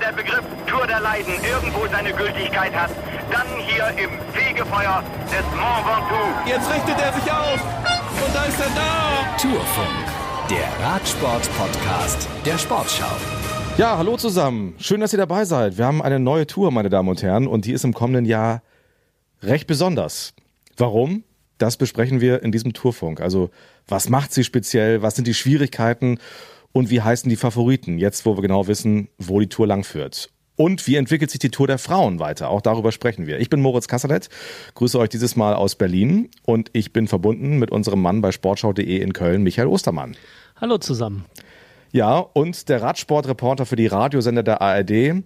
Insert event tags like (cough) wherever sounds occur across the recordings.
der Begriff Tour der Leiden irgendwo seine Gültigkeit hat, dann hier im Fegefeuer des Mont Ventoux. Jetzt richtet er sich auf und da ist er da. Tourfunk, der Radsport-Podcast der Sportschau. Ja, hallo zusammen. Schön, dass ihr dabei seid. Wir haben eine neue Tour, meine Damen und Herren, und die ist im kommenden Jahr recht besonders. Warum? Das besprechen wir in diesem Tourfunk. Also, was macht sie speziell? Was sind die Schwierigkeiten? Und wie heißen die Favoriten? Jetzt, wo wir genau wissen, wo die Tour langführt. Und wie entwickelt sich die Tour der Frauen weiter? Auch darüber sprechen wir. Ich bin Moritz Kasserlet, grüße euch dieses Mal aus Berlin und ich bin verbunden mit unserem Mann bei sportschau.de in Köln, Michael Ostermann. Hallo zusammen. Ja, und der Radsportreporter für die Radiosender der ARD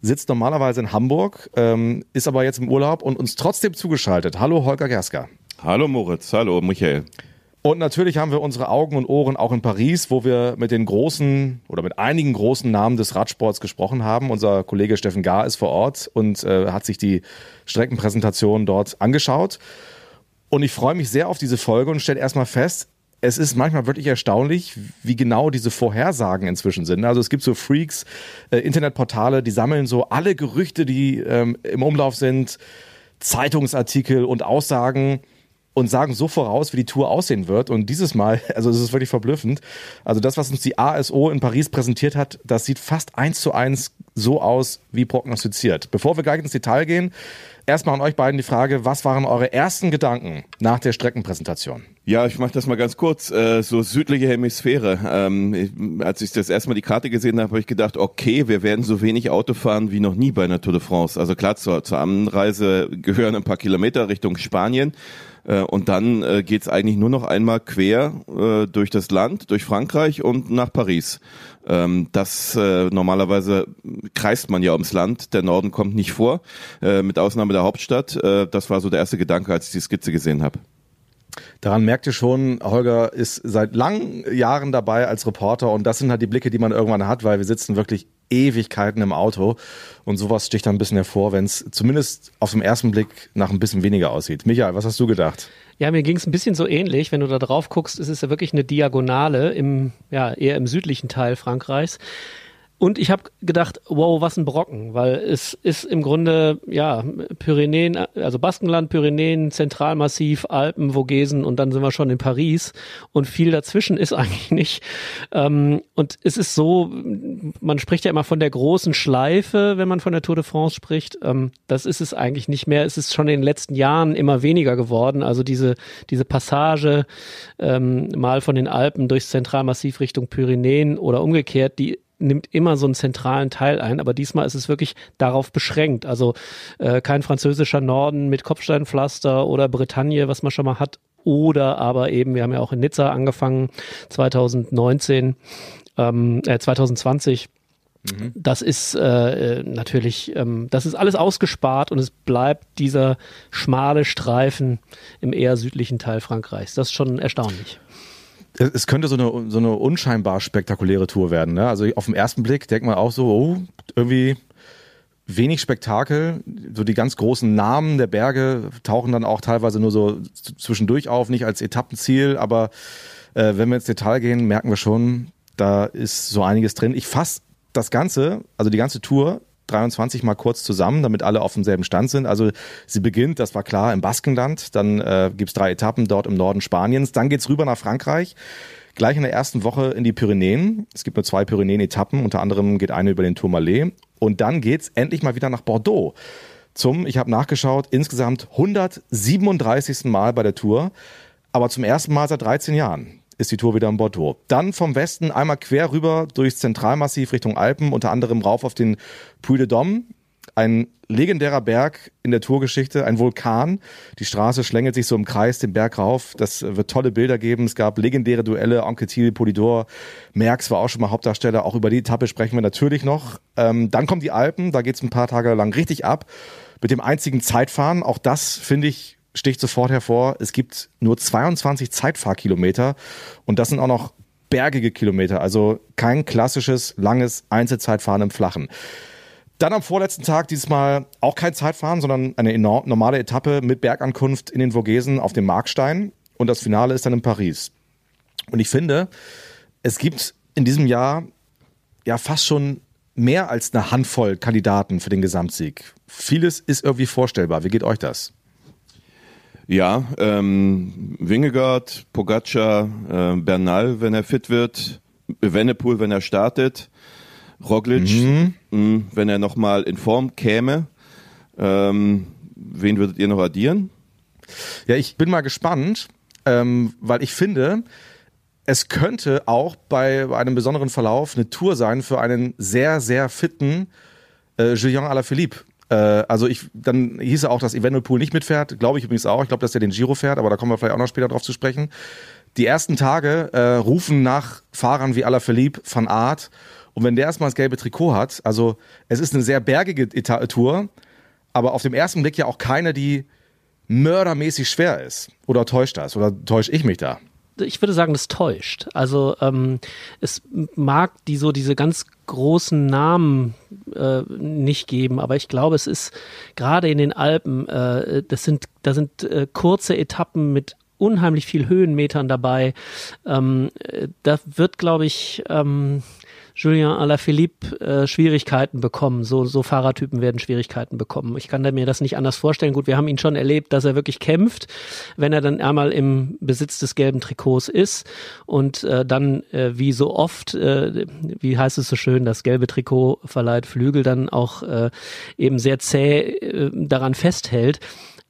sitzt normalerweise in Hamburg, ähm, ist aber jetzt im Urlaub und uns trotzdem zugeschaltet. Hallo Holger Gersker. Hallo Moritz, hallo Michael. Und natürlich haben wir unsere Augen und Ohren auch in Paris, wo wir mit den großen oder mit einigen großen Namen des Radsports gesprochen haben. Unser Kollege Steffen Gar ist vor Ort und äh, hat sich die Streckenpräsentation dort angeschaut. Und ich freue mich sehr auf diese Folge und stelle erstmal fest, es ist manchmal wirklich erstaunlich, wie genau diese Vorhersagen inzwischen sind. Also es gibt so Freaks, äh, Internetportale, die sammeln so alle Gerüchte, die ähm, im Umlauf sind, Zeitungsartikel und Aussagen und sagen so voraus, wie die Tour aussehen wird. Und dieses Mal, (laughs) also es ist wirklich verblüffend. Also das, was uns die ASO in Paris präsentiert hat, das sieht fast eins zu eins so aus wie prognostiziert. Bevor wir gleich ins Detail gehen, erstmal an euch beiden die Frage, was waren eure ersten Gedanken nach der Streckenpräsentation? Ja, ich mache das mal ganz kurz. Äh, so südliche Hemisphäre. Ähm, als ich das erste Mal die Karte gesehen habe, habe ich gedacht, okay, wir werden so wenig Auto fahren wie noch nie bei einer Tour de France. Also klar, zur, zur Anreise gehören ein paar Kilometer Richtung Spanien. Äh, und dann äh, geht's eigentlich nur noch einmal quer äh, durch das Land, durch Frankreich und nach Paris. Ähm, das normalerweise kreist man ja ums Land, der Norden kommt nicht vor, mit Ausnahme der Hauptstadt. Das war so der erste Gedanke, als ich die Skizze gesehen habe. Daran merkt ihr schon, Holger ist seit langen Jahren dabei als Reporter und das sind halt die Blicke, die man irgendwann hat, weil wir sitzen wirklich Ewigkeiten im Auto und sowas sticht dann ein bisschen hervor, wenn es zumindest auf den ersten Blick nach ein bisschen weniger aussieht. Michael, was hast du gedacht? Ja, mir ging es ein bisschen so ähnlich. Wenn du da drauf guckst, ist es ja wirklich eine Diagonale im, ja, eher im südlichen Teil Frankreichs. Und ich habe gedacht, wow, was ein Brocken, weil es ist im Grunde, ja, Pyrenäen, also Baskenland, Pyrenäen, Zentralmassiv, Alpen, Vogesen und dann sind wir schon in Paris und viel dazwischen ist (laughs) eigentlich nicht. Ähm, und es ist so, man spricht ja immer von der großen Schleife, wenn man von der Tour de France spricht. Ähm, das ist es eigentlich nicht mehr. Es ist schon in den letzten Jahren immer weniger geworden. Also diese, diese Passage ähm, mal von den Alpen durchs Zentralmassiv Richtung Pyrenäen oder umgekehrt, die nimmt immer so einen zentralen Teil ein, aber diesmal ist es wirklich darauf beschränkt. Also äh, kein französischer Norden mit Kopfsteinpflaster oder Bretagne, was man schon mal hat, oder aber eben, wir haben ja auch in Nizza angefangen, 2019, ähm, äh, 2020. Mhm. Das ist äh, äh, natürlich, ähm, das ist alles ausgespart und es bleibt dieser schmale Streifen im eher südlichen Teil Frankreichs. Das ist schon erstaunlich es könnte so eine, so eine unscheinbar spektakuläre Tour werden. Ne? Also auf den ersten Blick denkt man auch so, oh, irgendwie wenig Spektakel. So die ganz großen Namen der Berge tauchen dann auch teilweise nur so zwischendurch auf, nicht als Etappenziel. Aber äh, wenn wir ins Detail gehen, merken wir schon, da ist so einiges drin. Ich fasse das Ganze, also die ganze Tour 23 mal kurz zusammen, damit alle auf demselben Stand sind. Also sie beginnt, das war klar, im Baskenland, dann äh, gibt drei Etappen dort im Norden Spaniens, dann geht's rüber nach Frankreich. Gleich in der ersten Woche in die Pyrenäen. Es gibt nur zwei Pyrenäen-Etappen, unter anderem geht eine über den Tourmalet. Und dann geht's endlich mal wieder nach Bordeaux. Zum, ich habe nachgeschaut, insgesamt 137. Mal bei der Tour, aber zum ersten Mal seit 13 Jahren ist die Tour wieder in Bordeaux. Dann vom Westen einmal quer rüber durchs Zentralmassiv Richtung Alpen, unter anderem rauf auf den Puy de Dôme, ein legendärer Berg in der Tourgeschichte, ein Vulkan. Die Straße schlängelt sich so im Kreis den Berg rauf. Das wird tolle Bilder geben. Es gab legendäre Duelle. Anquetil, Polidor, Merckx war auch schon mal Hauptdarsteller. Auch über die Etappe sprechen wir natürlich noch. Ähm, dann kommen die Alpen. Da geht's ein paar Tage lang richtig ab. Mit dem einzigen Zeitfahren. Auch das finde ich sticht sofort hervor, es gibt nur 22 Zeitfahrkilometer und das sind auch noch bergige Kilometer, also kein klassisches langes Einzelzeitfahren im Flachen. Dann am vorletzten Tag diesmal auch kein Zeitfahren, sondern eine enorm, normale Etappe mit Bergankunft in den Vogesen auf dem Markstein und das Finale ist dann in Paris. Und ich finde, es gibt in diesem Jahr ja fast schon mehr als eine Handvoll Kandidaten für den Gesamtsieg. Vieles ist irgendwie vorstellbar. Wie geht euch das? Ja, ähm, Wingegaard, Pogacar, äh, Bernal, wenn er fit wird, Wennepool, wenn er startet, Roglic, mhm. mh, wenn er nochmal in Form käme. Ähm, wen würdet ihr noch addieren? Ja, ich bin mal gespannt, ähm, weil ich finde, es könnte auch bei einem besonderen Verlauf eine Tour sein für einen sehr, sehr fitten äh, Julien Alaphilippe. Äh, also ich, dann hieß er auch, dass Evenepoel nicht mitfährt. Glaube ich übrigens auch. Ich glaube, dass er den Giro fährt, aber da kommen wir vielleicht auch noch später drauf zu sprechen. Die ersten Tage äh, rufen nach Fahrern wie Alaphilippe, Van Aert. Und wenn der erstmal das gelbe Trikot hat, also es ist eine sehr bergige Eta Tour, aber auf dem ersten Blick ja auch keine, die mördermäßig schwer ist. Oder täuscht das? Oder täusche ich mich da? ich würde sagen, das täuscht. Also ähm, es mag die so diese ganz großen Namen äh, nicht geben, aber ich glaube, es ist gerade in den Alpen, äh, das sind, da sind äh, kurze Etappen mit unheimlich viel Höhenmetern dabei. Ähm, äh, da wird, glaube ich, ähm, Julien Alaphilippe äh, Schwierigkeiten bekommen. So, so Fahrertypen werden Schwierigkeiten bekommen. Ich kann mir das nicht anders vorstellen. Gut, wir haben ihn schon erlebt, dass er wirklich kämpft, wenn er dann einmal im Besitz des gelben Trikots ist und äh, dann äh, wie so oft, äh, wie heißt es so schön, das gelbe Trikot verleiht Flügel, dann auch äh, eben sehr zäh äh, daran festhält.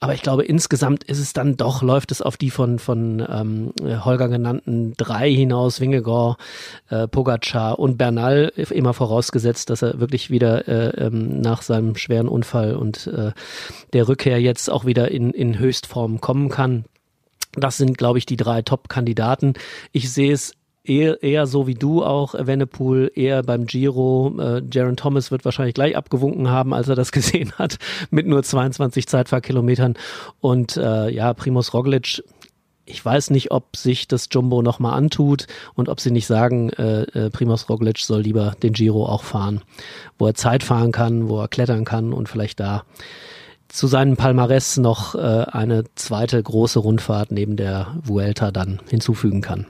Aber ich glaube, insgesamt ist es dann doch, läuft es auf die von, von ähm, Holger genannten drei hinaus, Wingegor, äh, Pogacar und Bernal, immer vorausgesetzt, dass er wirklich wieder äh, ähm, nach seinem schweren Unfall und äh, der Rückkehr jetzt auch wieder in, in Höchstform kommen kann. Das sind, glaube ich, die drei Top-Kandidaten. Ich sehe es eher, eher so wie du auch, Evenepoel, eher beim Giro. Äh, Jaron Thomas wird wahrscheinlich gleich abgewunken haben, als er das (laughs) gesehen hat, mit nur 22 Zeitfahrkilometern. Und äh, ja, Primus Roglic, ich weiß nicht, ob sich das Jumbo nochmal antut und ob sie nicht sagen, äh, äh, Primoz Roglic soll lieber den Giro auch fahren, wo er Zeit fahren kann, wo er klettern kann und vielleicht da zu seinem Palmares noch äh, eine zweite große Rundfahrt neben der Vuelta dann hinzufügen kann.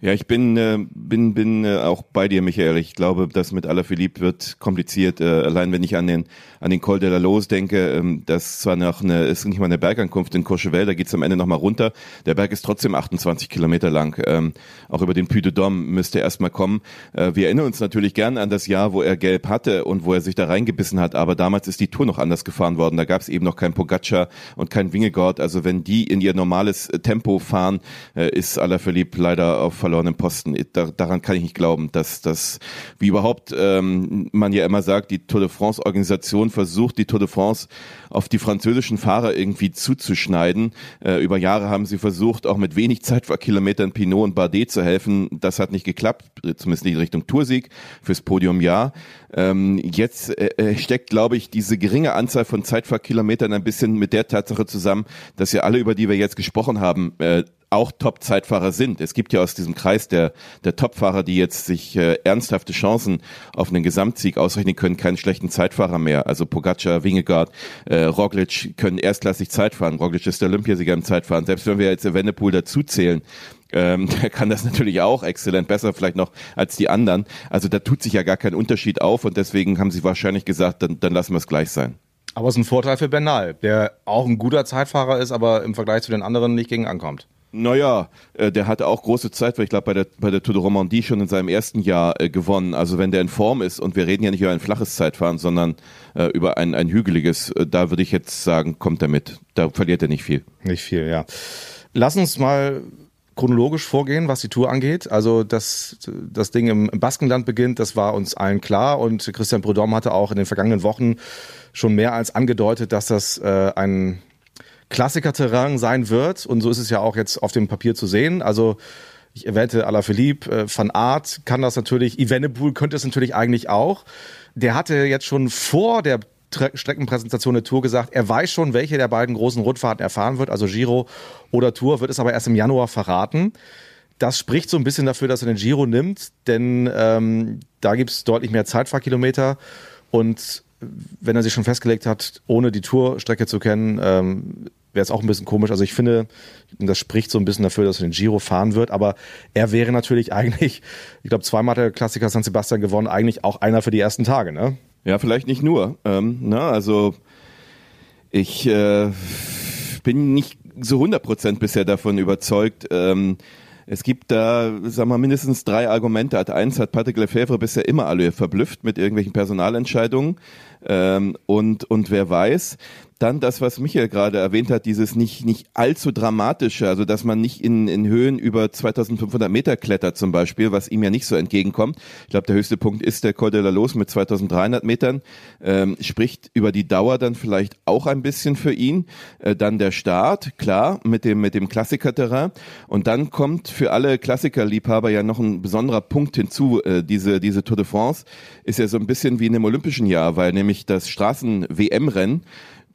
Ja, ich bin äh, bin bin äh, auch bei dir, Michael. Ich glaube, das mit Alaphilippe wird kompliziert. Äh, allein wenn ich an den an den Col de la Lose denke, ähm, das zwar noch eine ist nicht mal eine Bergankunft in Courchevel, da geht's am Ende noch mal runter. Der Berg ist trotzdem 28 Kilometer lang. Ähm, auch über den Puy de Dôme müsste er erstmal kommen. Äh, wir erinnern uns natürlich gern an das Jahr, wo er Gelb hatte und wo er sich da reingebissen hat. Aber damals ist die Tour noch anders gefahren worden. Da gab's eben noch kein Pogacar und kein Wingegaard. Also wenn die in ihr normales äh, Tempo fahren, äh, ist Alaphilippe leider auf verlorenen Posten. Da, daran kann ich nicht glauben, dass das, wie überhaupt ähm, man ja immer sagt, die Tour de France Organisation versucht, die Tour de France auf die französischen Fahrer irgendwie zuzuschneiden. Äh, über Jahre haben sie versucht, auch mit wenig Zeitfahrkilometern Pinot und Bardet zu helfen. Das hat nicht geklappt, zumindest nicht in Richtung Toursieg, fürs Podium ja. Ähm, jetzt äh, äh steckt, glaube ich, diese geringe Anzahl von Zeitfahrkilometern ein bisschen mit der Tatsache zusammen, dass ja alle, über die wir jetzt gesprochen haben, äh, auch Top-Zeitfahrer sind. Es gibt ja aus diesem Kreis der, der Top-Fahrer, die jetzt sich äh, ernsthafte Chancen auf einen Gesamtsieg ausrechnen können, keinen schlechten Zeitfahrer mehr. Also Pogacar, Wingegaard, äh, Roglic können erstklassig Zeitfahren. Roglic ist der Olympiasieger im Zeitfahren. Selbst wenn wir jetzt Evenepoel dazuzählen, ähm, (laughs) der kann das natürlich auch exzellent, besser vielleicht noch als die anderen. Also da tut sich ja gar kein Unterschied auf und deswegen haben sie wahrscheinlich gesagt, dann, dann lassen wir es gleich sein. Aber es ist ein Vorteil für Bernal, der auch ein guter Zeitfahrer ist, aber im Vergleich zu den anderen nicht gegen ankommt. Naja, äh, der hatte auch große Zeit, weil ich glaube, bei der, bei der Tour de Romandie schon in seinem ersten Jahr äh, gewonnen. Also wenn der in Form ist, und wir reden ja nicht über ein flaches Zeitfahren, sondern äh, über ein, ein hügeliges, äh, da würde ich jetzt sagen, kommt er mit. Da verliert er nicht viel. Nicht viel, ja. Lass uns mal chronologisch vorgehen, was die Tour angeht. Also, dass das Ding im, Baskenland beginnt, das war uns allen klar. Und Christian Prudhomme hatte auch in den vergangenen Wochen schon mehr als angedeutet, dass das äh, ein Klassiker-Terrain sein wird. Und so ist es ja auch jetzt auf dem Papier zu sehen. Also ich erwähnte Alaphilippe, äh, Van Art kann das natürlich, Evenepoel könnte es natürlich eigentlich auch. Der hatte jetzt schon vor der Streckenpräsentation der Tour gesagt, er weiß schon, welche der beiden großen Rundfahrten erfahren wird, also Giro oder Tour, wird es aber erst im Januar verraten. Das spricht so ein bisschen dafür, dass er den Giro nimmt, denn ähm, da gibt's deutlich mehr Zeitfahrkilometer und wenn er sich schon festgelegt hat, ohne die Tourstrecke zu kennen, ähm, wäre es auch ein bisschen komisch. Also ich finde, das spricht so ein bisschen dafür, dass er den Giro fahren wird. Aber er wäre natürlich (laughs) eigentlich, ich glaube, zweimal hat der Klassiker San Sebastian gewonnen, eigentlich auch einer für die ersten Tage, ne? Ja, vielleicht nicht nur. Ähm, na, also ich äh, bin nicht so 100% bisher davon überzeugt. Ähm, es gibt da, sagen wir, mindestens drei Argumente. Ad eins hat Patrick Lefebvre bisher immer alle verblüfft mit irgendwelchen Personalentscheidungen. Ähm, und, und wer weiß, dann das, was Michael gerade erwähnt hat, dieses nicht, nicht allzu dramatische, also dass man nicht in, in Höhen über 2500 Meter klettert zum Beispiel, was ihm ja nicht so entgegenkommt. Ich glaube, der höchste Punkt ist der Col de la Los mit 2300 Metern, ähm, spricht über die Dauer dann vielleicht auch ein bisschen für ihn. Äh, dann der Start, klar, mit dem, mit dem Klassikerterrain. Und dann kommt für alle Klassikerliebhaber ja noch ein besonderer Punkt hinzu. Äh, diese, diese Tour de France ist ja so ein bisschen wie in einem olympischen Jahr, weil nämlich das Straßen-WM-Rennen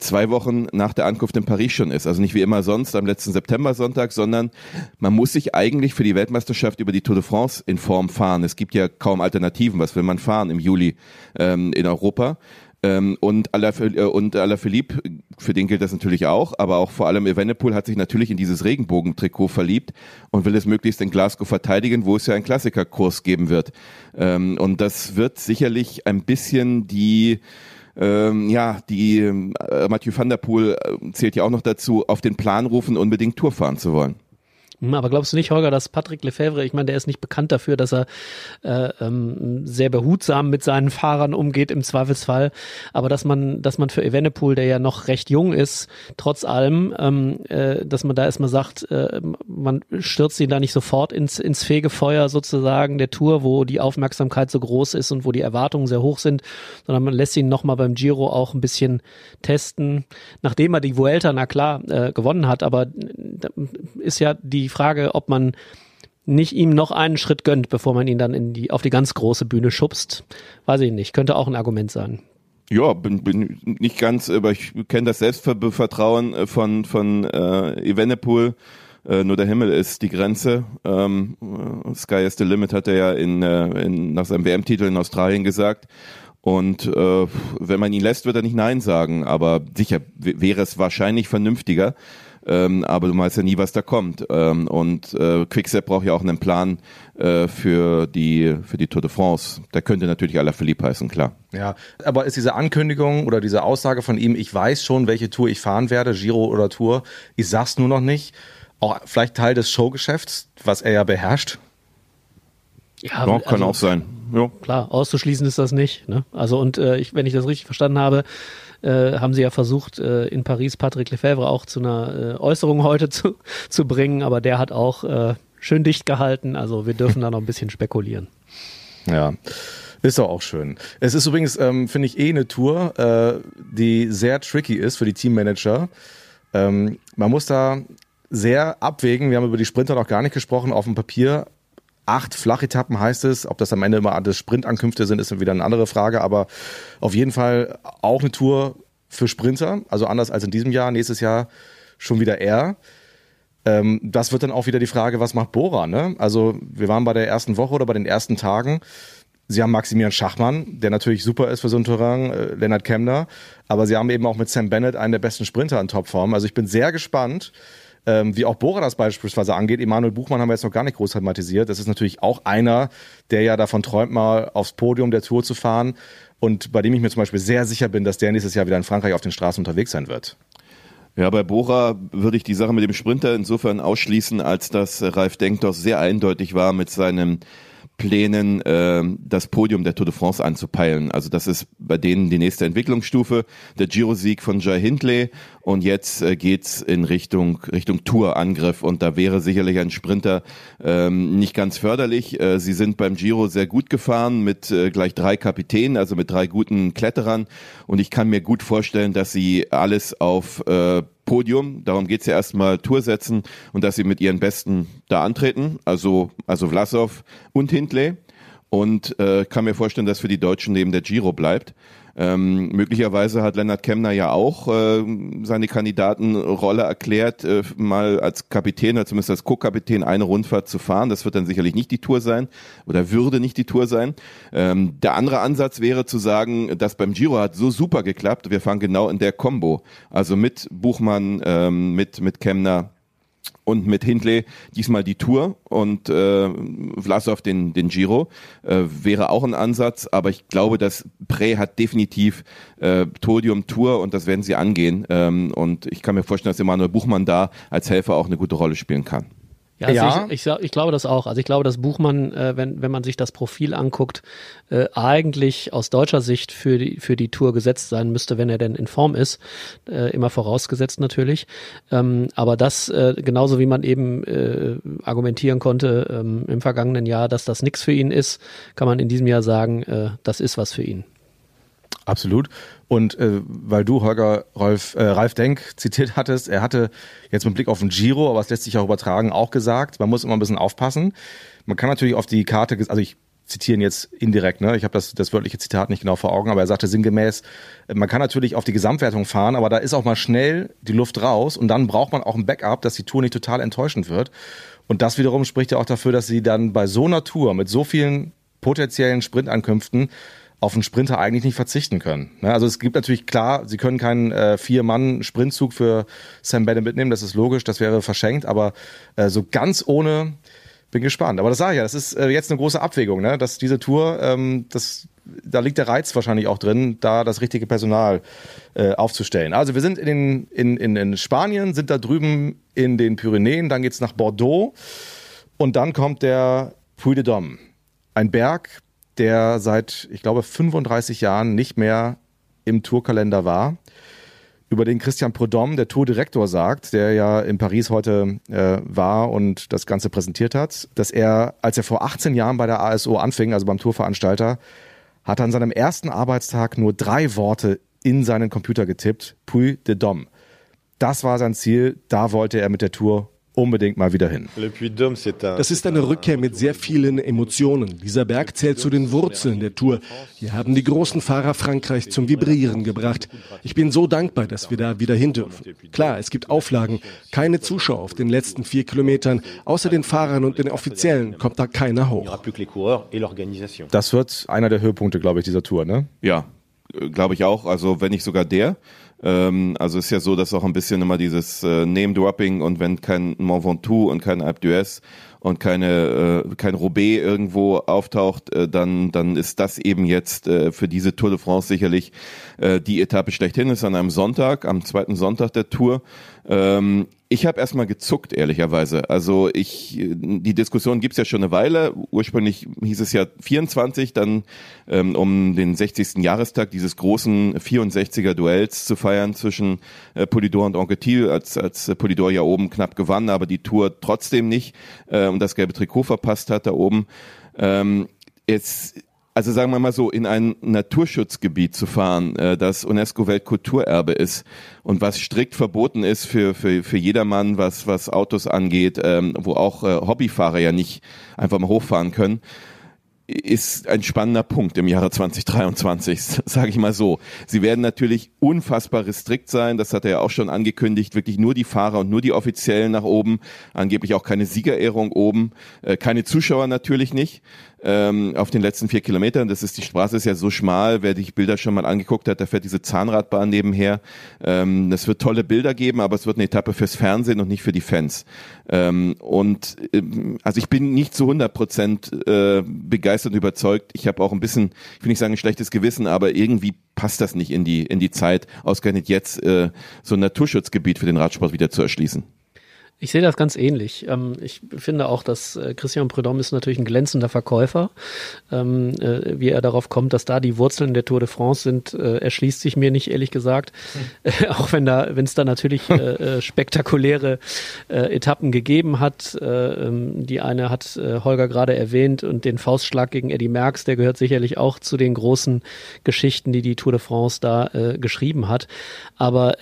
zwei Wochen nach der Ankunft in Paris schon ist. Also nicht wie immer sonst am letzten September-Sonntag, sondern man muss sich eigentlich für die Weltmeisterschaft über die Tour de France in Form fahren. Es gibt ja kaum Alternativen. Was will man fahren im Juli ähm, in Europa? Ähm, und Alaphilippe, äh, für den gilt das natürlich auch, aber auch vor allem Evenepoel hat sich natürlich in dieses Regenbogentrikot verliebt und will es möglichst in Glasgow verteidigen, wo es ja einen Klassikerkurs geben wird. Ähm, und das wird sicherlich ein bisschen die ähm, ja, die äh, Mathieu van der Poel äh, zählt ja auch noch dazu, auf den Plan rufen, unbedingt Tour fahren zu wollen. Hm, aber glaubst du nicht, Holger, dass Patrick Lefebvre, ich meine, der ist nicht bekannt dafür, dass er äh, ähm, sehr behutsam mit seinen Fahrern umgeht im Zweifelsfall, aber dass man, dass man für Evenepoel, der ja noch recht jung ist, trotz allem, ähm, äh, dass man da erstmal sagt, äh, man stürzt ihn da nicht sofort ins, ins Fegefeuer sozusagen der Tour, wo die Aufmerksamkeit so groß ist und wo die Erwartungen sehr hoch sind, sondern man lässt ihn nochmal beim Giro auch ein bisschen testen, nachdem er die Vuelta, na klar, äh, gewonnen hat, aber ist ja die Frage, ob man nicht ihm noch einen Schritt gönnt, bevor man ihn dann in die, auf die ganz große Bühne schubst. Weiß ich nicht. Könnte auch ein Argument sein. Ja, bin, bin nicht ganz, aber ich kenne das Selbstvertrauen äh, von, von äh, Evenepoel. Äh, nur der Himmel ist die Grenze. Ähm, äh, Sky is the limit hat er ja in, äh, in, nach seinem WM-Titel in Australien gesagt. Und äh, wenn man ihn lässt, wird er nicht Nein sagen. Aber sicher wäre es wahrscheinlich vernünftiger, ähm, aber du weißt ja nie, was da kommt. Ähm, und äh, Quickstep braucht ja auch einen Plan äh, für die für die Tour de France. Der könnte natürlich Alaphilippe heißen, klar. Ja, aber ist diese Ankündigung oder diese Aussage von ihm, ich weiß schon, welche Tour ich fahren werde, Giro oder Tour, ich sag's nur noch nicht, auch vielleicht Teil des Showgeschäfts, was er ja beherrscht? Ja, ja kann also, auch sein. Ja. Klar, auszuschließen ist das nicht. Ne? Also und äh, ich, wenn ich das richtig verstanden habe, äh, haben sie ja versucht, äh, in Paris Patrick Lefebvre auch zu einer äh, Äußerung heute zu, zu bringen, aber der hat auch äh, schön dicht gehalten. Also wir dürfen da noch ein bisschen spekulieren. Ja. Ist doch auch schön. Es ist übrigens, ähm, finde ich, eh eine Tour, äh, die sehr tricky ist für die Teammanager. Ähm, man muss da sehr abwägen. Wir haben über die Sprinter noch gar nicht gesprochen. Auf dem Papier acht Flachetappen heißt es. Ob das am Ende immer alles Sprintankünfte sind, ist wieder eine andere Frage. Aber auf jeden Fall auch eine Tour für Sprinter. Also anders als in diesem Jahr. Nächstes Jahr schon wieder er. Ähm, das wird dann auch wieder die Frage, was macht Bora? Ne? Also wir waren bei der ersten Woche oder bei den ersten Tagen. Sie haben Maximilian Schachmann, der natürlich super ist für so ein Terrain, äh, Lennart Kemner, aber sie haben eben auch mit Sam Bennett einen der besten Sprinter in Topform. Also ich bin sehr gespannt, ähm, wie auch Bora das beispielsweise angeht. Emanuel Buchmann haben wir jetzt noch gar nicht groß thematisiert. Das ist natürlich auch einer, der ja davon träumt, mal aufs Podium der Tour zu fahren und bei dem ich mir zum Beispiel sehr sicher bin, dass der nächstes Jahr wieder in Frankreich auf den Straßen unterwegs sein wird. Ja, bei Bora würde ich die Sache mit dem Sprinter insofern ausschließen, als dass Ralf Denkdorf sehr eindeutig war mit seinem Plänen, äh, das Podium der Tour de France anzupeilen. Also das ist bei denen die nächste Entwicklungsstufe, der Giro-Sieg von Jai Hindley und jetzt äh, geht's in Richtung Richtung Tour-Angriff und da wäre sicherlich ein Sprinter ähm, nicht ganz förderlich. Äh, sie sind beim Giro sehr gut gefahren mit äh, gleich drei Kapitänen, also mit drei guten Kletterern und ich kann mir gut vorstellen, dass sie alles auf äh, Podium, darum geht's ja erstmal Tour setzen und dass sie mit ihren Besten da antreten, also, also Vlasov und Hindley. Und äh, kann mir vorstellen, dass für die Deutschen neben der Giro bleibt. Ähm, möglicherweise hat Lennart Kemner ja auch äh, seine Kandidatenrolle erklärt, äh, mal als Kapitän oder zumindest als Co-Kapitän eine Rundfahrt zu fahren. Das wird dann sicherlich nicht die Tour sein oder würde nicht die Tour sein. Ähm, der andere Ansatz wäre zu sagen, dass beim Giro hat so super geklappt, wir fahren genau in der Combo. Also mit Buchmann, ähm, mit, mit Kemner, und mit Hindley diesmal die Tour und äh, Vlasov den, den Giro. Äh, wäre auch ein Ansatz, aber ich glaube, dass Pre hat definitiv äh, Podium Tour und das werden sie angehen. Ähm, und ich kann mir vorstellen, dass Emanuel Buchmann da als Helfer auch eine gute Rolle spielen kann. Ja, also ja. Ich, ich, ich, glaube das auch. Also ich glaube, dass Buchmann, äh, wenn, wenn man sich das Profil anguckt, äh, eigentlich aus deutscher Sicht für die, für die Tour gesetzt sein müsste, wenn er denn in Form ist. Äh, immer vorausgesetzt natürlich. Ähm, aber das, äh, genauso wie man eben äh, argumentieren konnte ähm, im vergangenen Jahr, dass das nichts für ihn ist, kann man in diesem Jahr sagen, äh, das ist was für ihn. Absolut. Und äh, weil du, Holger Rolf, äh, Ralf Denk zitiert hattest, er hatte jetzt mit Blick auf den Giro, aber es lässt sich auch übertragen, auch gesagt, man muss immer ein bisschen aufpassen. Man kann natürlich auf die Karte, also ich zitiere ihn jetzt indirekt, ne? ich habe das, das wörtliche Zitat nicht genau vor Augen, aber er sagte sinngemäß, man kann natürlich auf die Gesamtwertung fahren, aber da ist auch mal schnell die Luft raus und dann braucht man auch ein Backup, dass die Tour nicht total enttäuschend wird. Und das wiederum spricht ja auch dafür, dass sie dann bei so einer Tour mit so vielen potenziellen Sprintankünften auf einen Sprinter eigentlich nicht verzichten können. Ne? Also es gibt natürlich klar, sie können keinen äh, Vier-Mann-Sprintzug für Sam Bennett mitnehmen, das ist logisch, das wäre verschenkt, aber äh, so ganz ohne bin gespannt. Aber das sage ich ja, das ist äh, jetzt eine große Abwägung, ne? dass diese Tour, ähm, das, da liegt der Reiz wahrscheinlich auch drin, da das richtige Personal äh, aufzustellen. Also wir sind in, den, in, in, in Spanien, sind da drüben in den Pyrenäen, dann geht's nach Bordeaux und dann kommt der Puy de Dôme. Ein Berg, der seit, ich glaube, 35 Jahren nicht mehr im Tourkalender war, über den Christian Prudhomme, der Tourdirektor, sagt, der ja in Paris heute äh, war und das Ganze präsentiert hat, dass er, als er vor 18 Jahren bei der ASO anfing, also beim Tourveranstalter, hat er an seinem ersten Arbeitstag nur drei Worte in seinen Computer getippt, Puy de Dôme. Das war sein Ziel, da wollte er mit der Tour unbedingt mal wieder hin. Das ist eine Rückkehr mit sehr vielen Emotionen. Dieser Berg zählt zu den Wurzeln der Tour. Wir haben die großen Fahrer Frankreichs zum Vibrieren gebracht. Ich bin so dankbar, dass wir da wieder hin dürfen. Klar, es gibt Auflagen. Keine Zuschauer auf den letzten vier Kilometern. Außer den Fahrern und den Offiziellen kommt da keiner hoch. Das wird einer der Höhepunkte, glaube ich, dieser Tour, ne? Ja, glaube ich auch. Also wenn nicht sogar der. Ähm, also ist ja so, dass auch ein bisschen immer dieses äh, Name-Dropping und wenn kein Mont Ventoux und kein Alpe d'Huez und keine äh, kein Roubaix irgendwo auftaucht, äh, dann dann ist das eben jetzt äh, für diese Tour de France sicherlich äh, die Etappe schlechthin. Ist an einem Sonntag, am zweiten Sonntag der Tour. Ähm, ich habe erstmal gezuckt, ehrlicherweise. Also ich, die Diskussion gibt's ja schon eine Weile. Ursprünglich hieß es ja 24, dann ähm, um den 60. Jahrestag dieses großen 64er Duells zu feiern zwischen äh, Polidor und Anquetil, als, als Polidor ja oben knapp gewann, aber die Tour trotzdem nicht äh, und das gelbe Trikot verpasst hat da oben. Ähm, jetzt also sagen wir mal so, in ein Naturschutzgebiet zu fahren, äh, das UNESCO-Weltkulturerbe ist und was strikt verboten ist für, für, für jedermann, was, was Autos angeht, ähm, wo auch äh, Hobbyfahrer ja nicht einfach mal hochfahren können, ist ein spannender Punkt im Jahre 2023, sage ich mal so. Sie werden natürlich unfassbar restrikt sein, das hat er ja auch schon angekündigt, wirklich nur die Fahrer und nur die Offiziellen nach oben, angeblich auch keine Siegerehrung oben, äh, keine Zuschauer natürlich nicht ähm, auf den letzten vier Kilometern. Das ist die Straße ist ja so schmal. Wer die Bilder schon mal angeguckt hat, da fährt diese Zahnradbahn nebenher. Ähm, es wird tolle Bilder geben, aber es wird eine Etappe fürs Fernsehen und nicht für die Fans. Ähm, und ähm, also ich bin nicht zu 100 Prozent äh, begeistert und überzeugt. Ich habe auch ein bisschen, ich will nicht sagen ein schlechtes Gewissen, aber irgendwie passt das nicht in die in die Zeit, ausgerechnet jetzt äh, so ein Naturschutzgebiet für den Radsport wieder zu erschließen. Ich sehe das ganz ähnlich. Ähm, ich finde auch, dass äh, Christian Prudhomme ist natürlich ein glänzender Verkäufer. Ähm, äh, wie er darauf kommt, dass da die Wurzeln der Tour de France sind, äh, erschließt sich mir nicht, ehrlich gesagt. Hm. (laughs) auch wenn da, wenn es da natürlich (laughs) spektakuläre Etappen gegeben hat. Ähm, die eine hat Holger gerade erwähnt und den Faustschlag gegen Eddie Merckx, der gehört sicherlich auch zu den großen Geschichten, die die Tour de France da geschrieben hat. Aber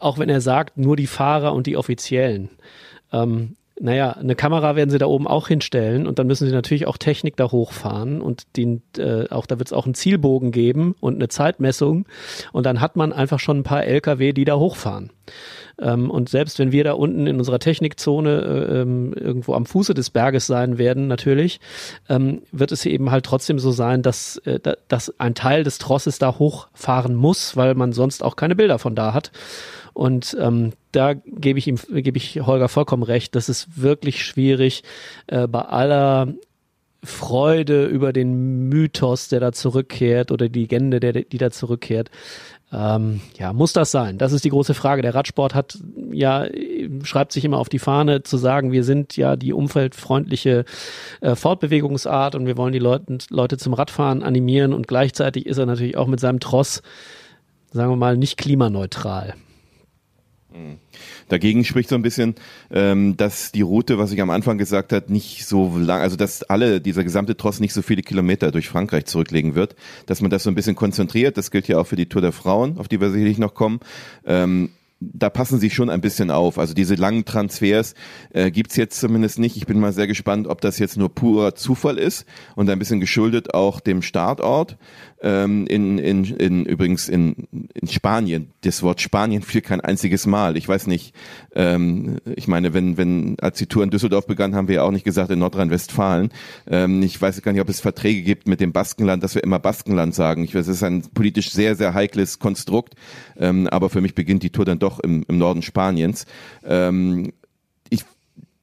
auch wenn er sagt, nur die Fahrer und die Offiziellen, ähm, Naja, eine Kamera werden sie da oben auch hinstellen und dann müssen sie natürlich auch Technik da hochfahren und den, äh, auch da wird es auch einen Zielbogen geben und eine Zeitmessung und dann hat man einfach schon ein paar LKW, die da hochfahren. Ähm, und selbst wenn wir da unten in unserer Technikzone äh, ähm, irgendwo am Fuße des Berges sein werden, natürlich, ähm, wird es eben halt trotzdem so sein, dass, äh, dass ein Teil des Trosses da hochfahren muss, weil man sonst auch keine Bilder von da hat. Und ähm, da gebe ich ihm, gebe ich Holger vollkommen recht. Das ist wirklich schwierig äh, bei aller Freude über den Mythos, der da zurückkehrt oder die Legende, der, die da zurückkehrt. Ähm, ja, muss das sein? Das ist die große Frage. Der Radsport hat ja, schreibt sich immer auf die Fahne zu sagen, wir sind ja die umfeldfreundliche äh, Fortbewegungsart und wir wollen die Leute, Leute zum Radfahren animieren und gleichzeitig ist er natürlich auch mit seinem Tross, sagen wir mal, nicht klimaneutral. Dagegen spricht so ein bisschen, ähm, dass die Route, was ich am Anfang gesagt hat, nicht so lang, also dass alle, dieser gesamte Tross nicht so viele Kilometer durch Frankreich zurücklegen wird, dass man das so ein bisschen konzentriert. Das gilt ja auch für die Tour der Frauen, auf die wir sicherlich noch kommen. Ähm, da passen sie schon ein bisschen auf. Also diese langen Transfers äh, gibt's jetzt zumindest nicht. Ich bin mal sehr gespannt, ob das jetzt nur purer Zufall ist und ein bisschen geschuldet auch dem Startort. Ähm, in, in, in, übrigens in, in Spanien. Das Wort Spanien fiel kein einziges Mal. Ich weiß nicht, ähm, ich meine, wenn, wenn, als die Tour in Düsseldorf begann, haben wir ja auch nicht gesagt in Nordrhein-Westfalen. Ähm, ich weiß gar nicht, ob es Verträge gibt mit dem Baskenland, dass wir immer Baskenland sagen. Ich weiß, es ist ein politisch sehr, sehr heikles Konstrukt. Ähm, aber für mich beginnt die Tour dann doch im, im Norden Spaniens. Ähm,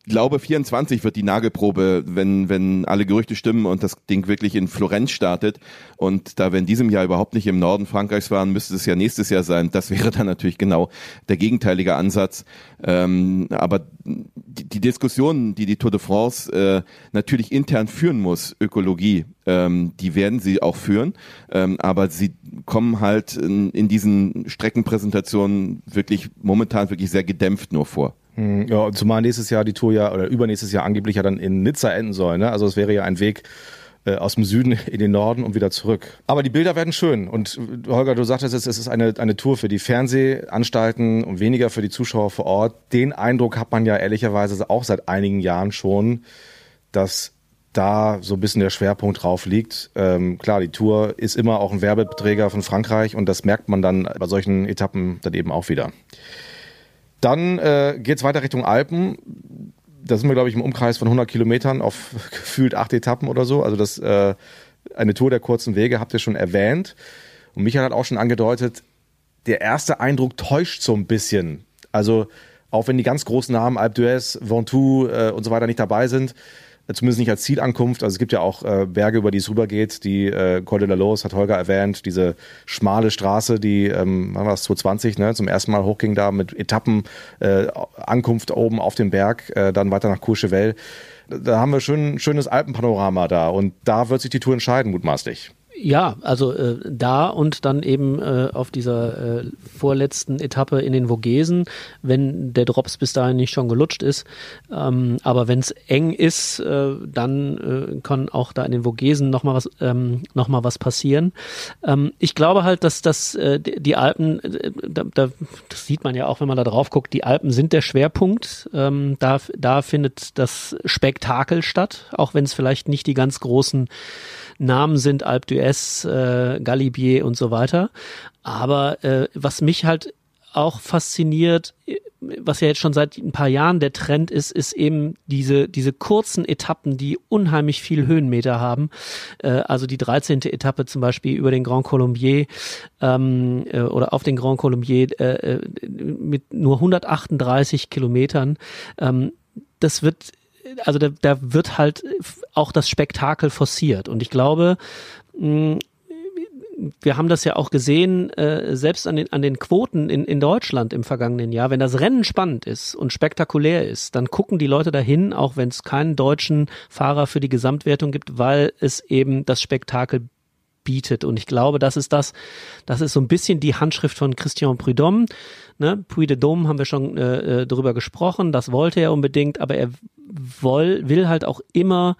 glaube, 24 wird die Nagelprobe, wenn, wenn alle Gerüchte stimmen und das Ding wirklich in Florenz startet. Und da wir in diesem Jahr überhaupt nicht im Norden Frankreichs waren, müsste es ja nächstes Jahr sein. Das wäre dann natürlich genau der gegenteilige Ansatz. Ähm, aber die, die Diskussionen, die die Tour de France äh, natürlich intern führen muss, Ökologie, ähm, die werden sie auch führen. Ähm, aber sie kommen halt in, in diesen Streckenpräsentationen wirklich momentan wirklich sehr gedämpft nur vor. Hm, ja, zumal nächstes Jahr die Tour ja oder übernächstes Jahr angeblich ja dann in Nizza enden soll. Ne? Also es wäre ja ein Weg äh, aus dem Süden in den Norden und wieder zurück. Aber die Bilder werden schön. Und äh, Holger, du sagtest, es ist eine, eine Tour für die Fernsehanstalten und weniger für die Zuschauer vor Ort. Den Eindruck hat man ja ehrlicherweise auch seit einigen Jahren schon, dass da so ein bisschen der Schwerpunkt drauf liegt. Ähm, klar, die Tour ist immer auch ein Werbeträger von Frankreich und das merkt man dann bei solchen Etappen dann eben auch wieder. Dann äh, geht es weiter Richtung Alpen. Da sind wir, glaube ich, im Umkreis von 100 Kilometern auf (laughs) gefühlt acht Etappen oder so. Also das äh, eine Tour der kurzen Wege habt ihr schon erwähnt. Und Michael hat auch schon angedeutet, der erste Eindruck täuscht so ein bisschen. Also auch wenn die ganz großen Namen Alpe d'Huez, Ventoux äh, und so weiter nicht dabei sind, zumindest nicht als Zielankunft. Also es gibt ja auch äh, Berge, über die es rübergeht. Die äh, Col de la Los hat Holger erwähnt, diese schmale Straße, die, ähm, wann war das, 2020, ne, zum ersten Mal hochging da mit Etappen, äh, Ankunft oben auf dem Berg, äh, dann weiter nach Courchevel. Da haben wir schön schönes Alpenpanorama da und da wird sich die Tour entscheiden, mutmaßlich. Ja, also äh, da und dann eben äh, auf dieser äh, vorletzten Etappe in den Vogesen, wenn der Drops bis dahin nicht schon gelutscht ist. Ähm, aber wenn es eng ist, äh, dann äh, kann auch da in den Vogesen nochmal was, ähm, noch was passieren. Ähm, ich glaube halt, dass das, äh, die Alpen, äh, da, da, das sieht man ja auch, wenn man da drauf guckt, die Alpen sind der Schwerpunkt. Ähm, da, da findet das Spektakel statt, auch wenn es vielleicht nicht die ganz großen Namen sind Alpe d'Huez, äh, Galibier und so weiter. Aber äh, was mich halt auch fasziniert, was ja jetzt schon seit ein paar Jahren der Trend ist, ist eben diese, diese kurzen Etappen, die unheimlich viel Höhenmeter haben. Äh, also die 13. Etappe zum Beispiel über den Grand Colombier ähm, äh, oder auf den Grand Colombier äh, äh mit nur 138 Kilometern. Ähm, das wird also da, da wird halt auch das Spektakel forciert. Und ich glaube, mh, wir haben das ja auch gesehen, äh, selbst an den, an den Quoten in, in Deutschland im vergangenen Jahr. Wenn das Rennen spannend ist und spektakulär ist, dann gucken die Leute dahin, auch wenn es keinen deutschen Fahrer für die Gesamtwertung gibt, weil es eben das Spektakel bietet. Und ich glaube, das ist das, das ist so ein bisschen die Handschrift von Christian Prudhomme. Ne? Dôme haben wir schon äh, äh darüber gesprochen, das wollte er unbedingt, aber er woll, will halt auch immer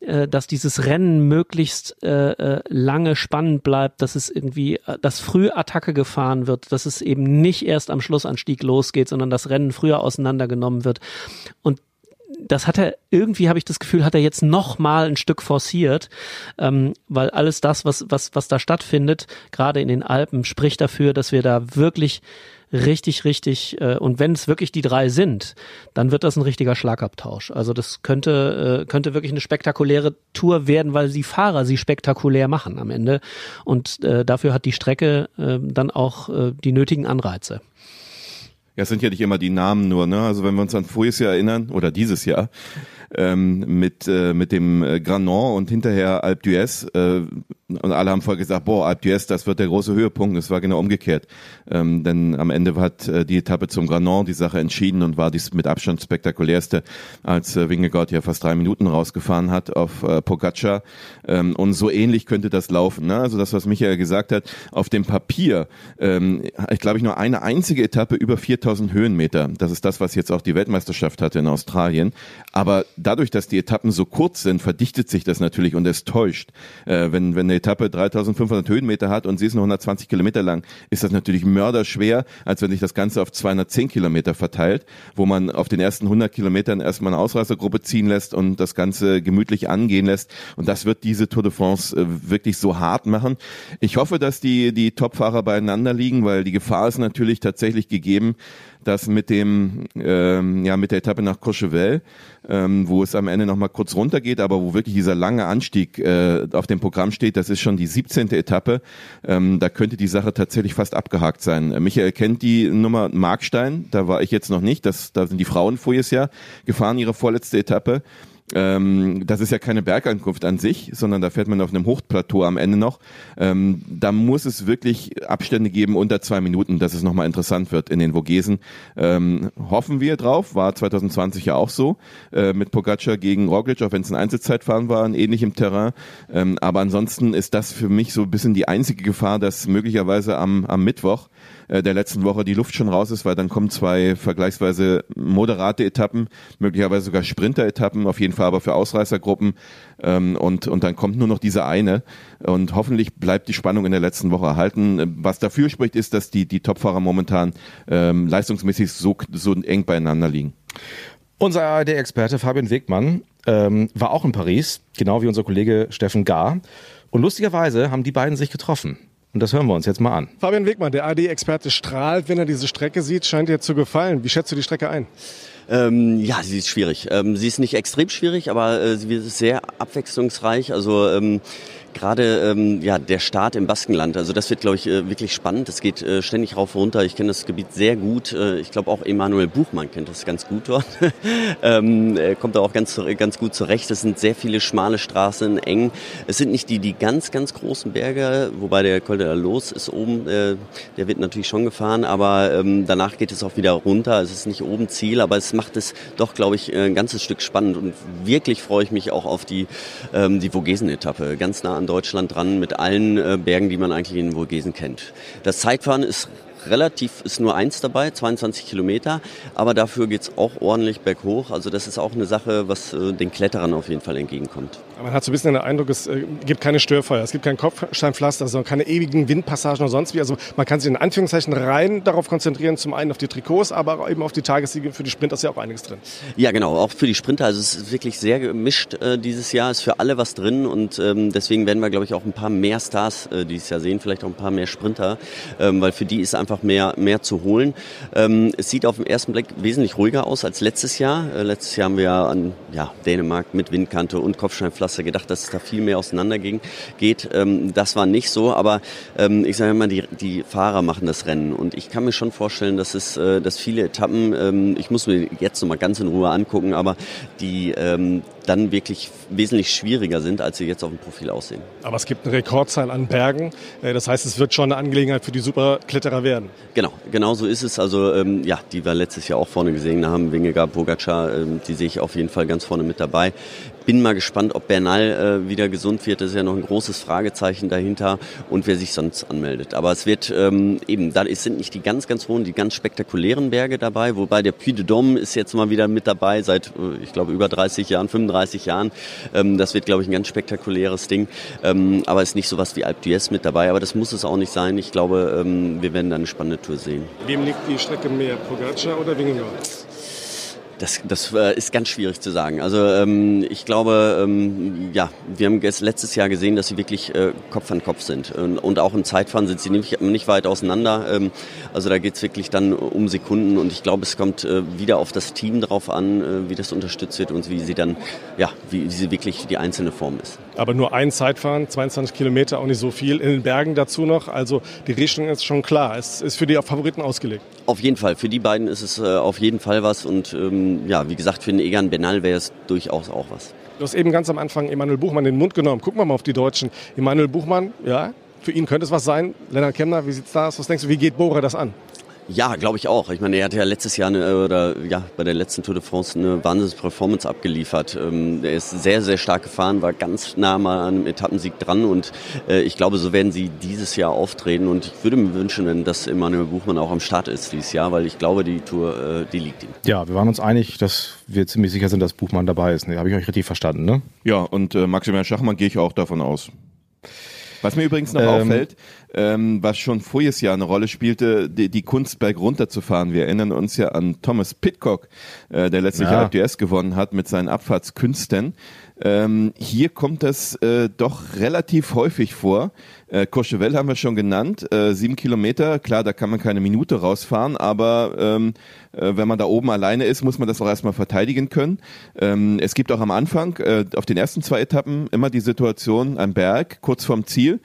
äh, dass dieses Rennen möglichst äh, äh, lange spannend bleibt, dass es irgendwie, äh, dass früh Attacke gefahren wird, dass es eben nicht erst am Schlussanstieg losgeht, sondern das Rennen früher auseinandergenommen wird. Und das hat er irgendwie habe ich das Gefühl, hat er jetzt noch mal ein Stück forciert, ähm, weil alles das, was was was da stattfindet, gerade in den Alpen, spricht dafür, dass wir da wirklich richtig, richtig, äh, und wenn es wirklich die drei sind, dann wird das ein richtiger Schlagabtausch. Also das könnte, äh, könnte wirklich eine spektakuläre Tour werden, weil die Fahrer sie spektakulär machen am Ende. Und äh, dafür hat die Strecke äh, dann auch äh, die nötigen Anreize. Ja, es sind ja nicht immer die Namen nur, ne? Also wenn wir uns an voriges Jahr erinnern, oder dieses Jahr, ähm, mit, äh, mit dem äh, Granon und hinterher Alpe d'Huez. Äh, und alle haben vorher gesagt, boah, Alpe d'Huez, das wird der große Höhepunkt. Es war genau umgekehrt. Ähm, denn am Ende hat äh, die Etappe zum Granon die Sache entschieden und war dies mit Abstand spektakulärste, als äh, Wingegaard ja fast drei Minuten rausgefahren hat auf äh, Pogacar. Ähm, und so ähnlich könnte das laufen. Ne? Also das, was Michael gesagt hat, auf dem Papier, ähm, ich glaube ich nur eine einzige Etappe über 4000 Höhenmeter. Das ist das, was jetzt auch die Weltmeisterschaft hatte in Australien. Aber dadurch, dass die Etappen so kurz sind, verdichtet sich das natürlich und es täuscht. Äh, wenn, wenn eine Etappe 3500 Höhenmeter hat und sie ist nur 120 Kilometer lang, ist das natürlich mörderschwer, als wenn sich das Ganze auf 210 Kilometer verteilt, wo man auf den ersten 100 Kilometern erstmal eine Ausreißergruppe ziehen lässt und das Ganze gemütlich angehen lässt. Und das wird diese Tour de France äh, wirklich so hart machen. Ich hoffe, dass die, die Topfahrer beieinander liegen, weil die Gefahr ist natürlich tatsächlich gegeben, dass mit dem ähm, ja mit der Etappe nach Courchevel, ähm, wo es am Ende noch mal kurz runtergeht, aber wo wirklich dieser lange Anstieg äh, auf dem Programm steht, das ist schon die 17. Etappe. Ähm, da könnte die Sache tatsächlich fast abgehakt sein. Äh, Michael kennt die Nummer Markstein, da war ich jetzt noch nicht. Das, da sind die Frauen voriges Jahr gefahren ihre vorletzte Etappe. Ähm, das ist ja keine Bergankunft an sich, sondern da fährt man auf einem Hochplateau am Ende noch. Ähm, da muss es wirklich Abstände geben unter zwei Minuten, dass es nochmal interessant wird in den Vogesen. Ähm, hoffen wir drauf, war 2020 ja auch so, äh, mit Pogacar gegen Roglic, auch wenn es ein Einzelzeitfahren war, in ähnlichem Terrain. Ähm, aber ansonsten ist das für mich so ein bisschen die einzige Gefahr, dass möglicherweise am, am Mittwoch äh, der letzten Woche die Luft schon raus ist, weil dann kommen zwei vergleichsweise moderate Etappen, möglicherweise sogar Sprinter-Etappen, auf jeden Fall aber für Ausreißergruppen ähm, und, und dann kommt nur noch diese eine und hoffentlich bleibt die Spannung in der letzten Woche erhalten. Was dafür spricht, ist, dass die, die Topfahrer momentan ähm, leistungsmäßig so, so eng beieinander liegen. Unser ARD-Experte Fabian Wegmann ähm, war auch in Paris, genau wie unser Kollege Steffen Gar. Und lustigerweise haben die beiden sich getroffen. Und das hören wir uns jetzt mal an. Fabian Wegmann, der AD-Experte, strahlt, wenn er diese Strecke sieht. Scheint dir zu gefallen. Wie schätzt du die Strecke ein? Ähm, ja, sie ist schwierig. Ähm, sie ist nicht extrem schwierig, aber äh, sie ist sehr abwechslungsreich. Also ähm, gerade ähm, ja, der Start im Baskenland, also das wird, glaube ich, äh, wirklich spannend. Es geht äh, ständig rauf und runter. Ich kenne das Gebiet sehr gut. Äh, ich glaube auch Emanuel Buchmann kennt das ganz gut dort. (laughs) ähm, er kommt da auch ganz, ganz gut zurecht. Es sind sehr viele schmale Straßen, eng. Es sind nicht die, die ganz, ganz großen Berge, wobei der Col de la Los ist oben, äh, der wird natürlich schon gefahren, aber ähm, danach geht es auch wieder runter. Es ist nicht oben Ziel, aber es macht es doch, glaube ich, ein ganzes Stück spannend und wirklich freue ich mich auch auf die, ähm, die Vogesen-Etappe. Ganz nah an Deutschland dran mit allen äh, Bergen, die man eigentlich in Vogesen kennt. Das Zeitfahren ist relativ, ist nur eins dabei, 22 Kilometer, aber dafür geht es auch ordentlich berghoch. Also das ist auch eine Sache, was äh, den Kletterern auf jeden Fall entgegenkommt. Man hat so ein bisschen den Eindruck, es äh, gibt keine Störfeuer, es gibt kein Kopfsteinpflaster, sondern keine ewigen Windpassagen oder sonst wie. Also man kann sich in Anführungszeichen rein darauf konzentrieren, zum einen auf die Trikots, aber eben auf die Tagessiege. Für die Sprinter ist ja auch einiges drin. Ja, genau, auch für die Sprinter. Also es ist wirklich sehr gemischt äh, dieses Jahr, ist für alle was drin und ähm, deswegen werden wir, glaube ich, auch ein paar mehr Stars äh, dieses Jahr sehen, vielleicht auch ein paar mehr Sprinter, ähm, weil für die ist einfach mehr, mehr zu holen. Ähm, es sieht auf den ersten Blick wesentlich ruhiger aus als letztes Jahr. Äh, letztes Jahr haben wir an ja, Dänemark mit Windkante und Kopfsteinpflaster gedacht, dass es da viel mehr auseinander ging, geht. Ähm, das war nicht so, aber ähm, ich sage immer, die, die Fahrer machen das Rennen und ich kann mir schon vorstellen, dass es, äh, dass viele Etappen, ähm, ich muss mir jetzt nochmal ganz in Ruhe angucken, aber die ähm, dann wirklich wesentlich schwieriger sind, als sie jetzt auf dem Profil aussehen. Aber es gibt eine Rekordzahl an Bergen. Äh, das heißt, es wird schon eine Angelegenheit für die Superkletterer werden. Genau, genau so ist es. Also ähm, ja, die wir letztes Jahr auch vorne gesehen haben, Wingegaard, Pogacar, ähm, die sehe ich auf jeden Fall ganz vorne mit dabei. Bin mal gespannt, ob Bernal äh, wieder gesund wird. Das ist ja noch ein großes Fragezeichen dahinter und wer sich sonst anmeldet. Aber es wird ähm, eben, da sind nicht die ganz, ganz hohen, die ganz spektakulären Berge dabei, wobei der Puy de Dôme ist jetzt mal wieder mit dabei seit, äh, ich glaube, über 30 Jahren, 35 Jahren. Ähm, das wird, glaube ich, ein ganz spektakuläres Ding. Ähm, aber ist nicht so was wie Alpe d'Huez mit dabei. Aber das muss es auch nicht sein. Ich glaube, ähm, wir werden da eine spannende Tour sehen. Wem liegt die Strecke mehr, Pogacar oder Wingegaard? Das, das äh, ist ganz schwierig zu sagen. Also ähm, ich glaube, ähm, ja, wir haben letztes Jahr gesehen, dass sie wirklich äh, Kopf an Kopf sind. Und, und auch im Zeitfahren sind sie nicht, nicht weit auseinander. Ähm, also da geht's wirklich dann um Sekunden und ich glaube, es kommt äh, wieder auf das Team drauf an, äh, wie das unterstützt wird und wie sie dann, ja, wie, wie sie wirklich die einzelne Form ist. Aber nur ein Zeitfahren, 22 Kilometer, auch nicht so viel. In den Bergen dazu noch. Also die Richtung ist schon klar. Es ist für die Favoriten ausgelegt. Auf jeden Fall. Für die beiden ist es äh, auf jeden Fall was. Und ähm, ja, wie gesagt, für den Egan Benal wäre es durchaus auch was. Du hast eben ganz am Anfang Emanuel Buchmann in den Mund genommen. Gucken wir mal auf die Deutschen. Emanuel Buchmann, ja, für ihn könnte es was sein. Lennart Kemner, wie sieht's da aus? Was denkst du, wie geht Bora das an? Ja, glaube ich auch. Ich meine, er hat ja letztes Jahr eine, oder ja bei der letzten Tour de France eine Wahnsinns-Performance abgeliefert. Ähm, er ist sehr, sehr stark gefahren, war ganz nah mal an einem Etappensieg dran und äh, ich glaube, so werden sie dieses Jahr auftreten und ich würde mir wünschen, dass Emanuel Buchmann auch am Start ist dieses Jahr, weil ich glaube, die Tour, äh, die liegt ihm. Ja, wir waren uns einig, dass wir ziemlich sicher sind, dass Buchmann dabei ist. Ne, Habe ich euch richtig verstanden, ne? Ja, und äh, Maximilian Schachmann gehe ich auch davon aus. Was mir übrigens noch ähm, auffällt, ähm, was schon voriges Jahr eine Rolle spielte, die, die Kunst berg runterzufahren. Wir erinnern uns ja an Thomas Pitcock, äh, der letztlich ja. Alpe gewonnen hat mit seinen Abfahrtskünsten. Ähm, hier kommt das äh, doch relativ häufig vor. Äh, Courchevel haben wir schon genannt, äh, sieben Kilometer, klar, da kann man keine Minute rausfahren, aber ähm, äh, wenn man da oben alleine ist, muss man das auch erstmal verteidigen können. Ähm, es gibt auch am Anfang, äh, auf den ersten zwei Etappen, immer die Situation am Berg, kurz vorm Ziel,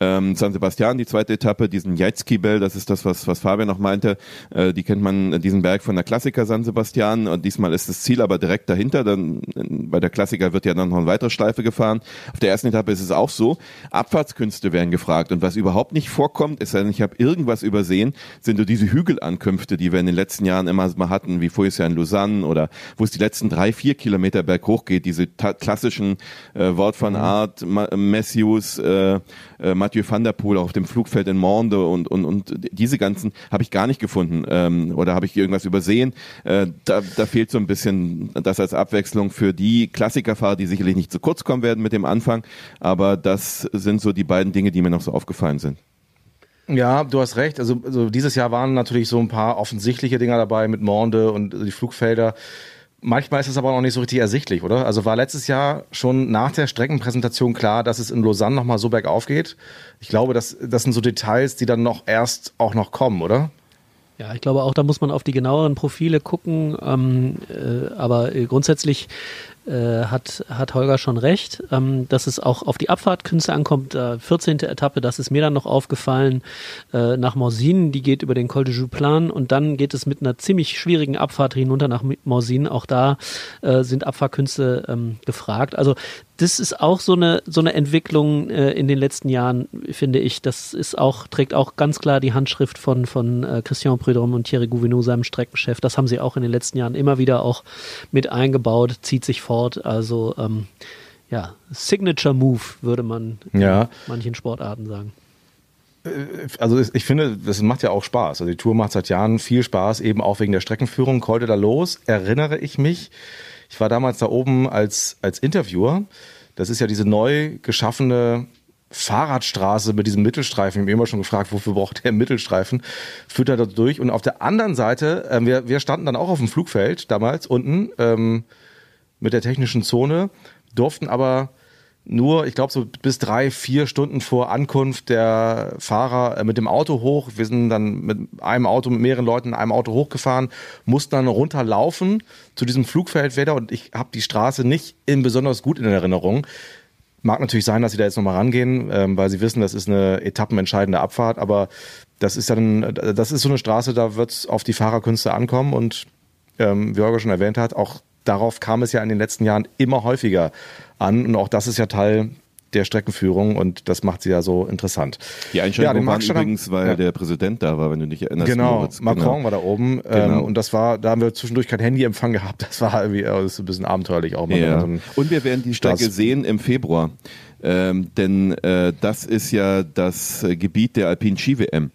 ähm, San Sebastian, die zweite Etappe, diesen Jaitski-Bell, das ist das, was, was Fabian noch meinte. Äh, die kennt man, äh, diesen Berg von der Klassiker San Sebastian. Und diesmal ist das Ziel aber direkt dahinter. Dann, äh, bei der Klassiker wird ja dann noch eine weitere Schleife gefahren. Auf der ersten Etappe ist es auch so. Abfahrtskünste werden gefragt. Und was überhaupt nicht vorkommt, ist, ich habe irgendwas übersehen, sind so diese Hügelankünfte, die wir in den letzten Jahren immer mal hatten, wie vorher ja in Lausanne oder wo es die letzten drei, vier Kilometer berghoch geht, diese klassischen äh, Wort von mhm. Art, Ma Matthews, äh, äh, Mathieu van der Poel auf dem Flugfeld in Monde und, und, und diese ganzen habe ich gar nicht gefunden ähm, oder habe ich irgendwas übersehen. Äh, da, da fehlt so ein bisschen das als Abwechslung für die Klassikerfahrer, die sicherlich nicht zu kurz kommen werden mit dem Anfang, aber das sind so die beiden Dinge, die mir noch so aufgefallen sind. Ja, du hast recht. Also, also dieses Jahr waren natürlich so ein paar offensichtliche Dinger dabei mit Monde und die Flugfelder. Manchmal ist es aber auch noch nicht so richtig ersichtlich, oder? Also war letztes Jahr schon nach der Streckenpräsentation klar, dass es in Lausanne nochmal so bergauf geht. Ich glaube, das, das sind so Details, die dann noch erst auch noch kommen, oder? Ja, ich glaube auch, da muss man auf die genaueren Profile gucken. Ähm, äh, aber grundsätzlich äh, hat, hat Holger schon recht, ähm, dass es auch auf die Abfahrtkünste ankommt. Äh, 14. Etappe, das ist mir dann noch aufgefallen, äh, nach Morsine, die geht über den Col de Jouplan und dann geht es mit einer ziemlich schwierigen Abfahrt hinunter nach Morsine. Auch da äh, sind Abfahrtkünste ähm, gefragt. Also das ist auch so eine so eine Entwicklung äh, in den letzten Jahren, finde ich. Das ist auch trägt auch ganz klar die Handschrift von von äh, Christian Prudhomme und Thierry Gouvenou, seinem Streckenchef. Das haben sie auch in den letzten Jahren immer wieder auch mit eingebaut, zieht sich fort. Also ähm, ja, Signature Move würde man ja. in manchen Sportarten sagen. Äh, also ich finde, das macht ja auch Spaß. Also die Tour macht seit Jahren viel Spaß, eben auch wegen der Streckenführung. Heute da los, erinnere ich mich, ich war damals da oben als, als Interviewer. Das ist ja diese neu geschaffene Fahrradstraße mit diesem Mittelstreifen. Ich habe immer schon gefragt, wofür braucht der Mittelstreifen? Führt er da durch. Und auf der anderen Seite, äh, wir, wir standen dann auch auf dem Flugfeld damals unten ähm, mit der technischen Zone, durften aber nur, ich glaube, so bis drei, vier Stunden vor Ankunft der Fahrer äh, mit dem Auto hoch. Wir sind dann mit einem Auto, mit mehreren Leuten in einem Auto hochgefahren, mussten dann runterlaufen zu diesem Flugfeld wieder und ich habe die Straße nicht in besonders gut in Erinnerung. Mag natürlich sein, dass sie da jetzt nochmal rangehen, ähm, weil sie wissen, das ist eine etappenentscheidende Abfahrt, aber das ist dann, das ist so eine Straße, da wird es auf die Fahrerkünste ankommen und ähm, wie Holger schon erwähnt hat, auch darauf kam es ja in den letzten Jahren immer häufiger an. Und auch das ist ja Teil der Streckenführung und das macht sie ja so interessant. Die Einschränkung ja, war übrigens, weil ja. der Präsident da war, wenn du dich erinnerst. Genau, Moritz. Macron genau. war da oben ähm, genau. und das war, da haben wir zwischendurch kein Handyempfang gehabt. Das war irgendwie das ist ein bisschen abenteuerlich auch. Mal ja. so und wir werden die Strecke Spaß. sehen im Februar, ähm, denn äh, das ist ja das äh, Gebiet der Alpine Ski WM.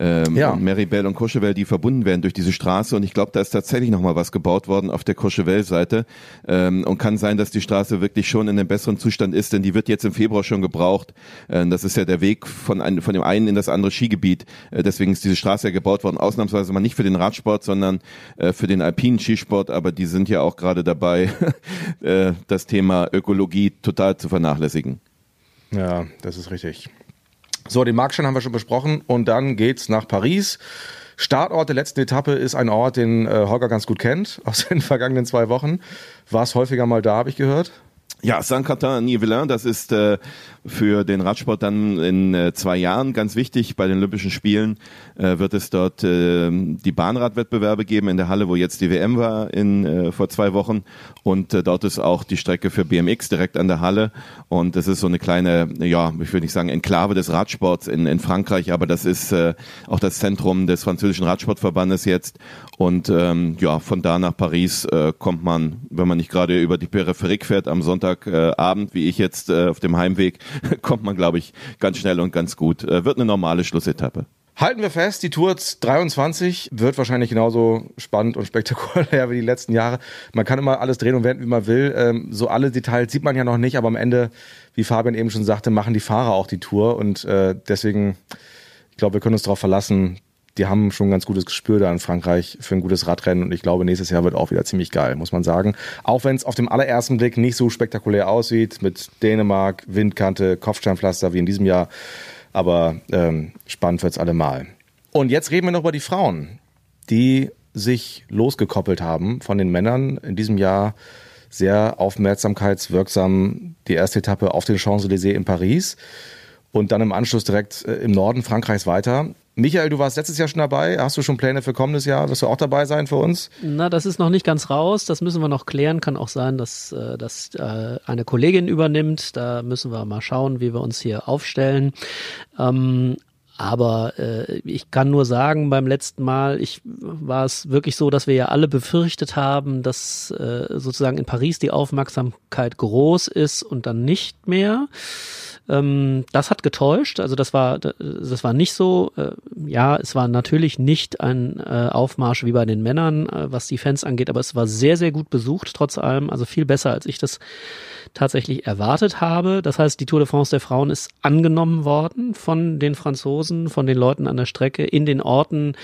Ähm, Ja. Meribel und Courchevel, die verbunden werden durch diese Straße. Und ich glaube, da ist tatsächlich noch mal was gebaut worden auf der Courchevel-Seite. Ähm, und kann sein, dass die Straße wirklich schon in einem besseren Zustand ist, denn die wird jetzt im Februar schon gebraucht. Äh, das ist ja der Weg von, ein, von dem einen in das andere Skigebiet. Äh, deswegen ist diese Straße ja gebaut worden, ausnahmsweise mal nicht für den Radsport, sondern äh, für den alpinen Skisport. Aber die sind ja auch gerade dabei, (laughs) äh, das Thema Ökologie total zu vernachlässigen. Ja, das ist richtig. So, den Markstein haben wir schon besprochen und dann geht's nach Paris. Startort der letzten Etappe ist ein Ort, den äh, Holger ganz gut kennt aus (laughs) den vergangenen zwei Wochen. War es häufiger mal da, habe ich gehört. Ja, Saint-Quentin-Nivelin, das ist äh, für den Radsport dann in äh, zwei Jahren ganz wichtig. Bei den Olympischen Spielen äh, wird es dort äh, die Bahnradwettbewerbe geben in der Halle, wo jetzt die WM war in, äh, vor zwei Wochen. Und äh, dort ist auch die Strecke für BMX direkt an der Halle. Und das ist so eine kleine, ja, ich würde nicht sagen Enklave des Radsports in, in Frankreich, aber das ist äh, auch das Zentrum des französischen Radsportverbandes jetzt. Und ähm, ja, von da nach Paris äh, kommt man, wenn man nicht gerade über die Peripherie fährt am Sonntagabend, äh, wie ich jetzt äh, auf dem Heimweg, (laughs) kommt man, glaube ich, ganz schnell und ganz gut. Äh, wird eine normale Schlussetappe. Halten wir fest, die Tour 23 wird wahrscheinlich genauso spannend und spektakulär (laughs) wie die letzten Jahre. Man kann immer alles drehen und wenden, wie man will. Ähm, so alle Details sieht man ja noch nicht, aber am Ende, wie Fabian eben schon sagte, machen die Fahrer auch die Tour und äh, deswegen, ich glaube, wir können uns darauf verlassen. Die haben schon ein ganz gutes Gespür da in Frankreich für ein gutes Radrennen und ich glaube, nächstes Jahr wird auch wieder ziemlich geil, muss man sagen. Auch wenn es auf dem allerersten Blick nicht so spektakulär aussieht, mit Dänemark, Windkante, Kopfsteinpflaster wie in diesem Jahr. Aber ähm, spannend wird's allemal. Und jetzt reden wir noch über die Frauen, die sich losgekoppelt haben von den Männern in diesem Jahr sehr aufmerksamkeitswirksam die erste Etappe auf den Champs-Élysées in Paris und dann im Anschluss direkt äh, im Norden Frankreichs weiter. Michael, du warst letztes Jahr schon dabei. Hast du schon Pläne für kommendes Jahr? Wirst du auch dabei sein für uns? Na, das ist noch nicht ganz raus. Das müssen wir noch klären. Kann auch sein, dass äh, das äh, eine Kollegin übernimmt. Da müssen wir mal schauen, wie wir uns hier aufstellen. Ähm, aber äh, ich kann nur sagen, beim letzten Mal, ich war es wirklich so, dass wir ja alle befürchtet haben, dass äh, sozusagen in Paris die Aufmerksamkeit groß ist und dann nicht mehr. Ähm, das hat getäuscht. Also das war das war nicht so. Äh, ja, es war natürlich nicht ein äh, Aufmarsch wie bei den Männern, äh, was die Fans angeht, aber es war sehr sehr gut besucht trotz allem. Also viel besser als ich das tatsächlich erwartet habe. Das heißt, die Tour de France der Frauen ist angenommen worden von den Franzosen, von den Leuten an der Strecke, in den Orten,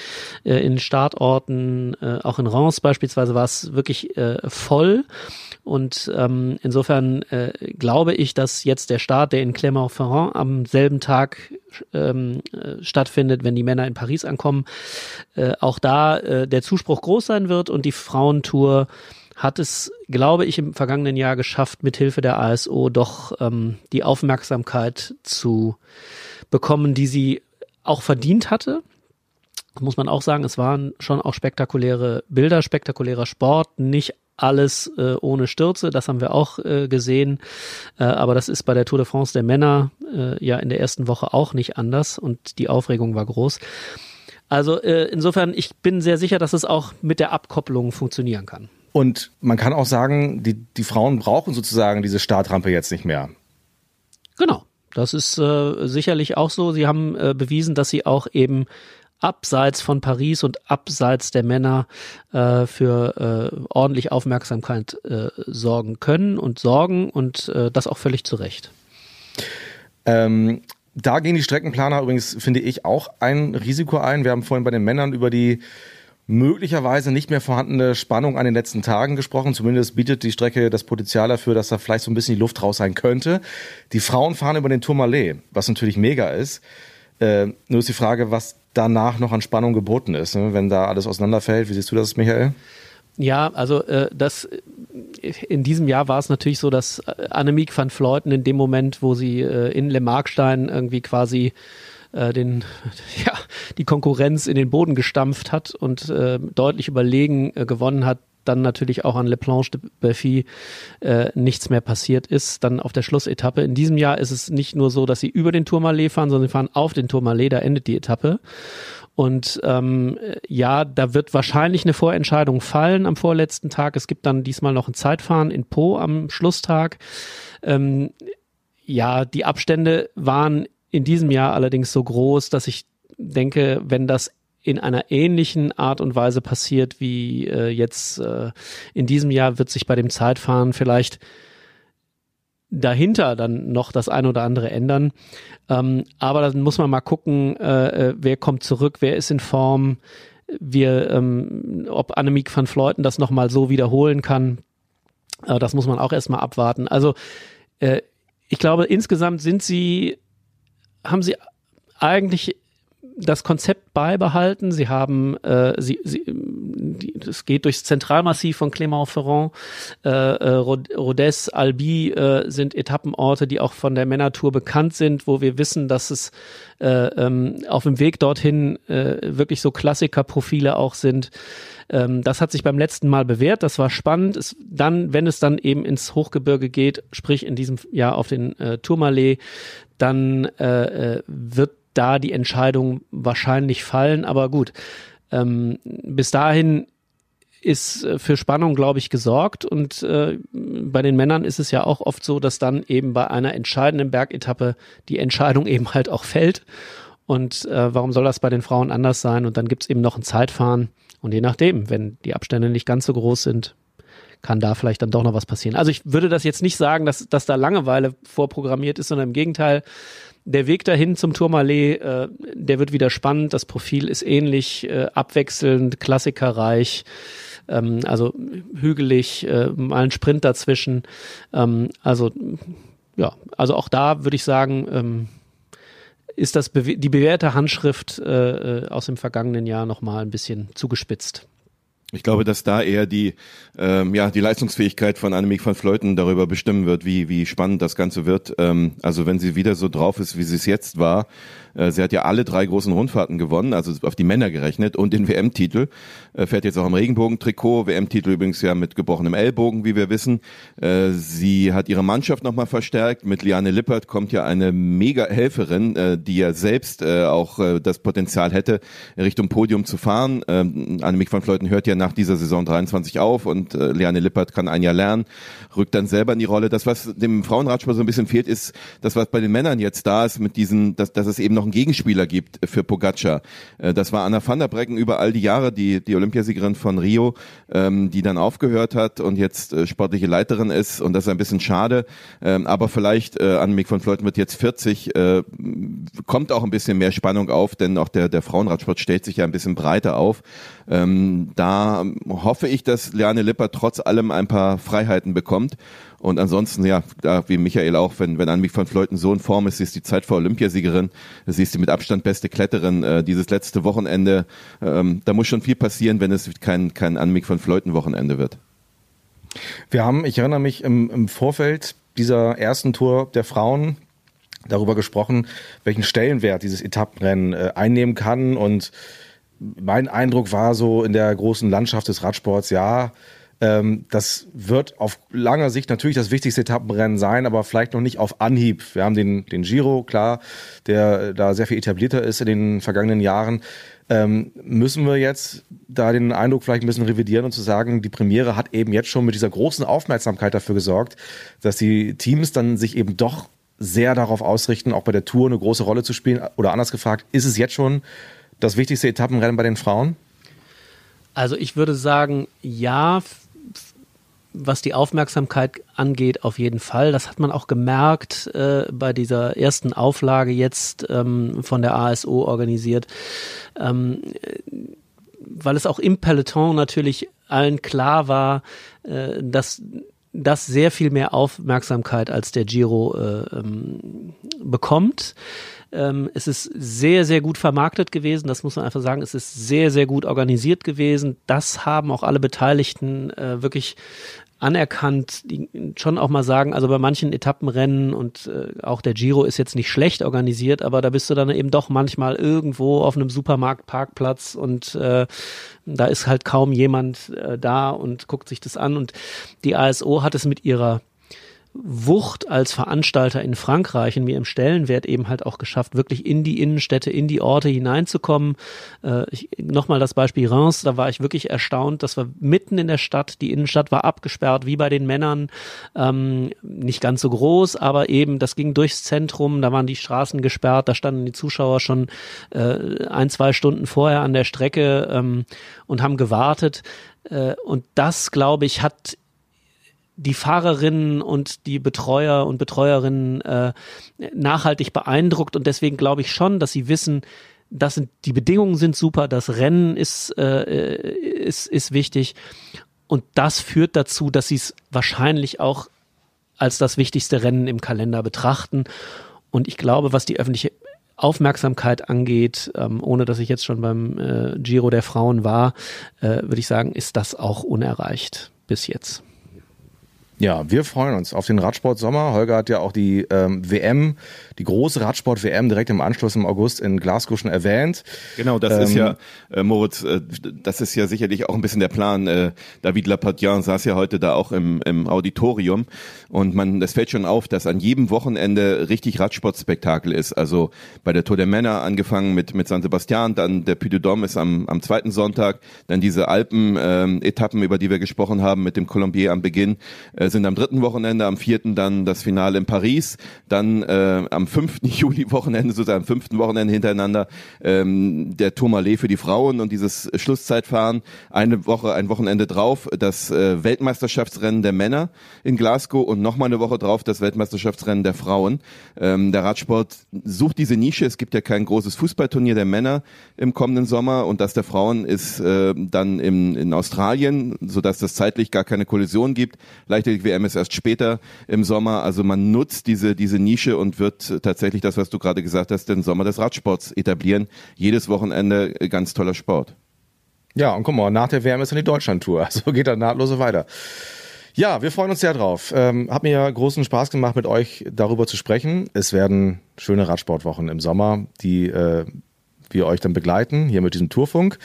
äh, in Startorten, äh, auch in Reims beispielsweise war es wirklich äh, voll. Und ähm, insofern äh, glaube ich, dass jetzt der Start, der in Clermont-Ferrand am selben Tag ähm, äh, stattfindet, wenn die Männer in Paris ankommen, äh, auch da äh, der Zuspruch groß sein wird und die Frauentour hat es, glaube ich, im vergangenen Jahr geschafft, mithilfe der ASO doch ähm, die Aufmerksamkeit zu bekommen, die sie auch verdient hatte. Muss man auch sagen, es waren schon auch spektakuläre Bilder, spektakulärer Sport, nicht alles äh, ohne Stürze, das haben wir auch äh, gesehen. Äh, aber das ist bei der Tour de France der Männer äh, ja in der ersten Woche auch nicht anders und die Aufregung war groß. Also äh, insofern, ich bin sehr sicher, dass es auch mit der Abkopplung funktionieren kann. Und man kann auch sagen, die, die Frauen brauchen sozusagen diese Startrampe jetzt nicht mehr. Genau. Das ist äh, sicherlich auch so. Sie haben äh, bewiesen, dass sie auch eben abseits von Paris und abseits der Männer äh, für äh, ordentlich Aufmerksamkeit äh, sorgen können und sorgen und äh, das auch völlig zu Recht. Ähm, da gehen die Streckenplaner übrigens, finde ich, auch ein Risiko ein. Wir haben vorhin bei den Männern über die möglicherweise nicht mehr vorhandene Spannung an den letzten Tagen gesprochen. Zumindest bietet die Strecke das Potenzial dafür, dass da vielleicht so ein bisschen die Luft raus sein könnte. Die Frauen fahren über den Tourmalet, was natürlich mega ist. Äh, nur ist die Frage, was danach noch an Spannung geboten ist, ne? wenn da alles auseinanderfällt. Wie siehst du das, Michael? Ja, also äh, das in diesem Jahr war es natürlich so, dass äh, Annemiek van Fleuten in dem Moment, wo sie äh, in Le Markstein irgendwie quasi äh, den, (laughs) ja, die Konkurrenz in den Boden gestampft hat und äh, deutlich überlegen äh, gewonnen hat, dann natürlich auch an Le Planche de Belfi äh, nichts mehr passiert ist, dann auf der Schlussetappe. In diesem Jahr ist es nicht nur so, dass sie über den Tourmalet fahren, sondern sie fahren auf den Tourmalet, da endet die Etappe. Und ähm, ja, da wird wahrscheinlich eine Vorentscheidung fallen am vorletzten Tag. Es gibt dann diesmal noch ein Zeitfahren in Po am Schlusstag. Ähm, ja, die Abstände waren in diesem Jahr allerdings so groß, dass ich denke, wenn das in einer ähnlichen Art und Weise passiert wie äh, jetzt äh, in diesem Jahr, wird sich bei dem Zeitfahren vielleicht dahinter dann noch das ein oder andere ändern. Ähm, aber dann muss man mal gucken, äh, äh, wer kommt zurück, wer ist in Form, wir, ähm, ob Annemiek van Fleuten das nochmal so wiederholen kann. Äh, das muss man auch erstmal abwarten. Also äh, ich glaube, insgesamt sind sie, haben sie eigentlich das Konzept beibehalten. Sie haben, äh, sie, sie, es geht durchs Zentralmassiv von Clermont-Ferrand. Äh, äh, Rodez, Albi äh, sind Etappenorte, die auch von der Männertour bekannt sind, wo wir wissen, dass es äh, ähm, auf dem Weg dorthin äh, wirklich so Klassikerprofile auch sind. Ähm, das hat sich beim letzten Mal bewährt, das war spannend. Es, dann, wenn es dann eben ins Hochgebirge geht, sprich in diesem Jahr auf den äh, Tourmalet, dann äh, äh wird da die Entscheidung wahrscheinlich fallen. Aber gut, ähm, bis dahin ist äh, für Spannung, glaube ich, gesorgt. Und äh, bei den Männern ist es ja auch oft so, dass dann eben bei einer entscheidenden Bergetappe die Entscheidung (laughs) eben halt auch fällt. Und äh, warum soll das bei den Frauen anders sein? Und dann gibt es eben noch ein Zeitfahren. Und je nachdem, wenn die Abstände nicht ganz so groß sind, kann da vielleicht dann doch noch was passieren. Also ich würde das jetzt nicht sagen, dass, dass da Langeweile vorprogrammiert ist, sondern im Gegenteil, der Weg dahin zum Tourmalet, äh, der wird wieder spannend. Das Profil ist ähnlich, äh, abwechselnd, klassikerreich, ähm, also hügelig, äh, mal ein Sprint dazwischen. Ähm, also ja, also auch da würde ich sagen, ähm, ist das die bewährte Handschrift äh, äh, aus dem vergangenen Jahr noch mal ein bisschen zugespitzt. Ich glaube, dass da eher die, ähm, ja, die Leistungsfähigkeit von Annemiek van Fleuten darüber bestimmen wird, wie, wie spannend das Ganze wird. Ähm, also wenn sie wieder so drauf ist, wie sie es jetzt war, äh, sie hat ja alle drei großen Rundfahrten gewonnen, also auf die Männer gerechnet und den WM-Titel. Äh, fährt jetzt auch im Regenbogentrikot, WM-Titel übrigens ja mit gebrochenem Ellbogen, wie wir wissen. Äh, sie hat ihre Mannschaft nochmal verstärkt. Mit Liane Lippert kommt ja eine mega Helferin, äh, die ja selbst äh, auch äh, das Potenzial hätte, Richtung Podium zu fahren. Ähm, Annemiek van Fleuten hört ja nach dieser Saison 23 auf und äh, Liane Lippert kann ein Jahr lernen, rückt dann selber in die Rolle. Das, was dem Frauenradsport so ein bisschen fehlt, ist das, was bei den Männern jetzt da ist, mit diesen, dass, dass es eben noch einen Gegenspieler gibt für Pogacar. Äh, das war Anna van der Brecken über all die Jahre, die, die Olympiasiegerin von Rio, ähm, die dann aufgehört hat und jetzt äh, sportliche Leiterin ist und das ist ein bisschen schade. Ähm, aber vielleicht, äh, Annemiek von Fleuten wird jetzt 40, äh, kommt auch ein bisschen mehr Spannung auf, denn auch der, der Frauenradsport stellt sich ja ein bisschen breiter auf. Ähm, da hoffe ich, dass Liane Lipper trotz allem ein paar Freiheiten bekommt und ansonsten, ja, da wie Michael auch, wenn, wenn Annemiek von Fleuten so in Form ist, sie ist die Zeit vor Olympiasiegerin, sie ist die mit Abstand beste Kletterin äh, dieses letzte Wochenende. Ähm, da muss schon viel passieren, wenn es kein, kein Annemiek von Fleuten Wochenende wird. Wir haben, ich erinnere mich, im, im Vorfeld dieser ersten Tour der Frauen darüber gesprochen, welchen Stellenwert dieses Etappenrennen äh, einnehmen kann. Und mein Eindruck war so in der großen Landschaft des Radsports, ja, ähm, das wird auf langer Sicht natürlich das wichtigste Etappenrennen sein, aber vielleicht noch nicht auf Anhieb. Wir haben den, den Giro, klar, der da sehr viel etablierter ist in den vergangenen Jahren. Ähm, müssen wir jetzt da den Eindruck vielleicht ein bisschen revidieren und zu sagen, die Premiere hat eben jetzt schon mit dieser großen Aufmerksamkeit dafür gesorgt, dass die Teams dann sich eben doch sehr darauf ausrichten, auch bei der Tour eine große Rolle zu spielen? Oder anders gefragt, ist es jetzt schon das wichtigste Etappenrennen bei den Frauen? Also ich würde sagen, ja, was die Aufmerksamkeit angeht, auf jeden Fall. Das hat man auch gemerkt äh, bei dieser ersten Auflage jetzt ähm, von der ASO organisiert, ähm, weil es auch im Peloton natürlich allen klar war, äh, dass das sehr viel mehr Aufmerksamkeit als der Giro äh, ähm, bekommt. Ähm, es ist sehr, sehr gut vermarktet gewesen, das muss man einfach sagen. Es ist sehr, sehr gut organisiert gewesen. Das haben auch alle Beteiligten äh, wirklich anerkannt, die schon auch mal sagen, also bei manchen Etappenrennen und äh, auch der Giro ist jetzt nicht schlecht organisiert, aber da bist du dann eben doch manchmal irgendwo auf einem Supermarktparkplatz und äh, da ist halt kaum jemand äh, da und guckt sich das an und die ASO hat es mit ihrer Wucht als Veranstalter in Frankreich und mir im Stellenwert eben halt auch geschafft, wirklich in die Innenstädte, in die Orte hineinzukommen. Äh, Nochmal das Beispiel Reims, da war ich wirklich erstaunt, dass wir mitten in der Stadt, die Innenstadt war abgesperrt, wie bei den Männern, ähm, nicht ganz so groß, aber eben, das ging durchs Zentrum, da waren die Straßen gesperrt, da standen die Zuschauer schon äh, ein, zwei Stunden vorher an der Strecke ähm, und haben gewartet. Äh, und das, glaube ich, hat die Fahrerinnen und die Betreuer und Betreuerinnen äh, nachhaltig beeindruckt. Und deswegen glaube ich schon, dass sie wissen, das sind die Bedingungen sind super, das Rennen ist äh, ist ist wichtig. Und das führt dazu, dass sie es wahrscheinlich auch als das wichtigste Rennen im Kalender betrachten. Und ich glaube, was die öffentliche Aufmerksamkeit angeht, ähm, ohne dass ich jetzt schon beim äh, Giro der Frauen war, äh, würde ich sagen, ist das auch unerreicht bis jetzt. Ja, wir freuen uns auf den Radsport-Sommer. Holger hat ja auch die ähm, WM, die große Radsport-WM direkt im Anschluss im August in Glasgow schon erwähnt. Genau, das ähm, ist ja, äh, Moritz, äh, das ist ja sicherlich auch ein bisschen der Plan. Äh, David Lapadian saß ja heute da auch im, im Auditorium und man, das fällt schon auf, dass an jedem Wochenende richtig Radsportspektakel ist. Also bei der Tour der Männer angefangen mit, mit San Sebastian, dann der Puy de Dôme ist am, am zweiten Sonntag, dann diese Alpen-Etappen, ähm, über die wir gesprochen haben mit dem Colombier am Beginn. Äh, sind am dritten Wochenende, am vierten dann das Finale in Paris, dann äh, am fünften (laughs) Juli-Wochenende, sozusagen am fünften Wochenende hintereinander ähm, der Tourmalet für die Frauen und dieses Schlusszeitfahren. Eine Woche, ein Wochenende drauf das äh, Weltmeisterschaftsrennen der Männer in Glasgow und nochmal eine Woche drauf das Weltmeisterschaftsrennen der Frauen. Ähm, der Radsport sucht diese Nische. Es gibt ja kein großes Fußballturnier der Männer im kommenden Sommer und das der Frauen ist äh, dann im, in Australien, sodass das zeitlich gar keine Kollision gibt. Leichte Leichtathletik-WM ist erst später im Sommer. Also man nutzt diese, diese Nische und wird tatsächlich das, was du gerade gesagt hast, den Sommer des Radsports etablieren. Jedes Wochenende ganz toller Sport. Ja, und guck mal, nach der WM ist dann die Deutschlandtour. (laughs) Also geht dann nahtlos weiter. Ja, wir freuen uns sehr drauf. Ähm, hat mir großen Spaß gemacht, mit euch darüber zu sprechen. Es werden schöne Radsportwochen im Sommer, die äh, wir euch dann begleiten, hier mit diesem Tourfunk.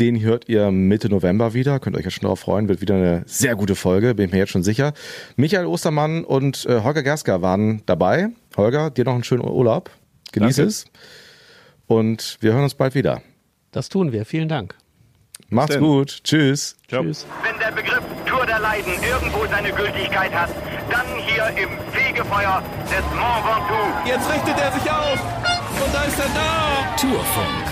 Den hört ihr Mitte November wieder. Könnt euch jetzt schon darauf freuen. Wird wieder eine sehr gute Folge, bin ich mir jetzt schon sicher. Michael Ostermann und äh, Holger Gersker waren dabei. Holger, dir noch einen schönen Urlaub. Genieß Danke. es. Und wir hören uns bald wieder. Das tun wir. Vielen Dank. Macht's gut. Tschüss. Ciao. Tschüss. Wenn der Begriff Tour der Leiden irgendwo seine Gültigkeit hat, dann hier im Fegefeuer des Mont Ventoux. Jetzt richtet er sich auf. Und da ist er da. Tourfunk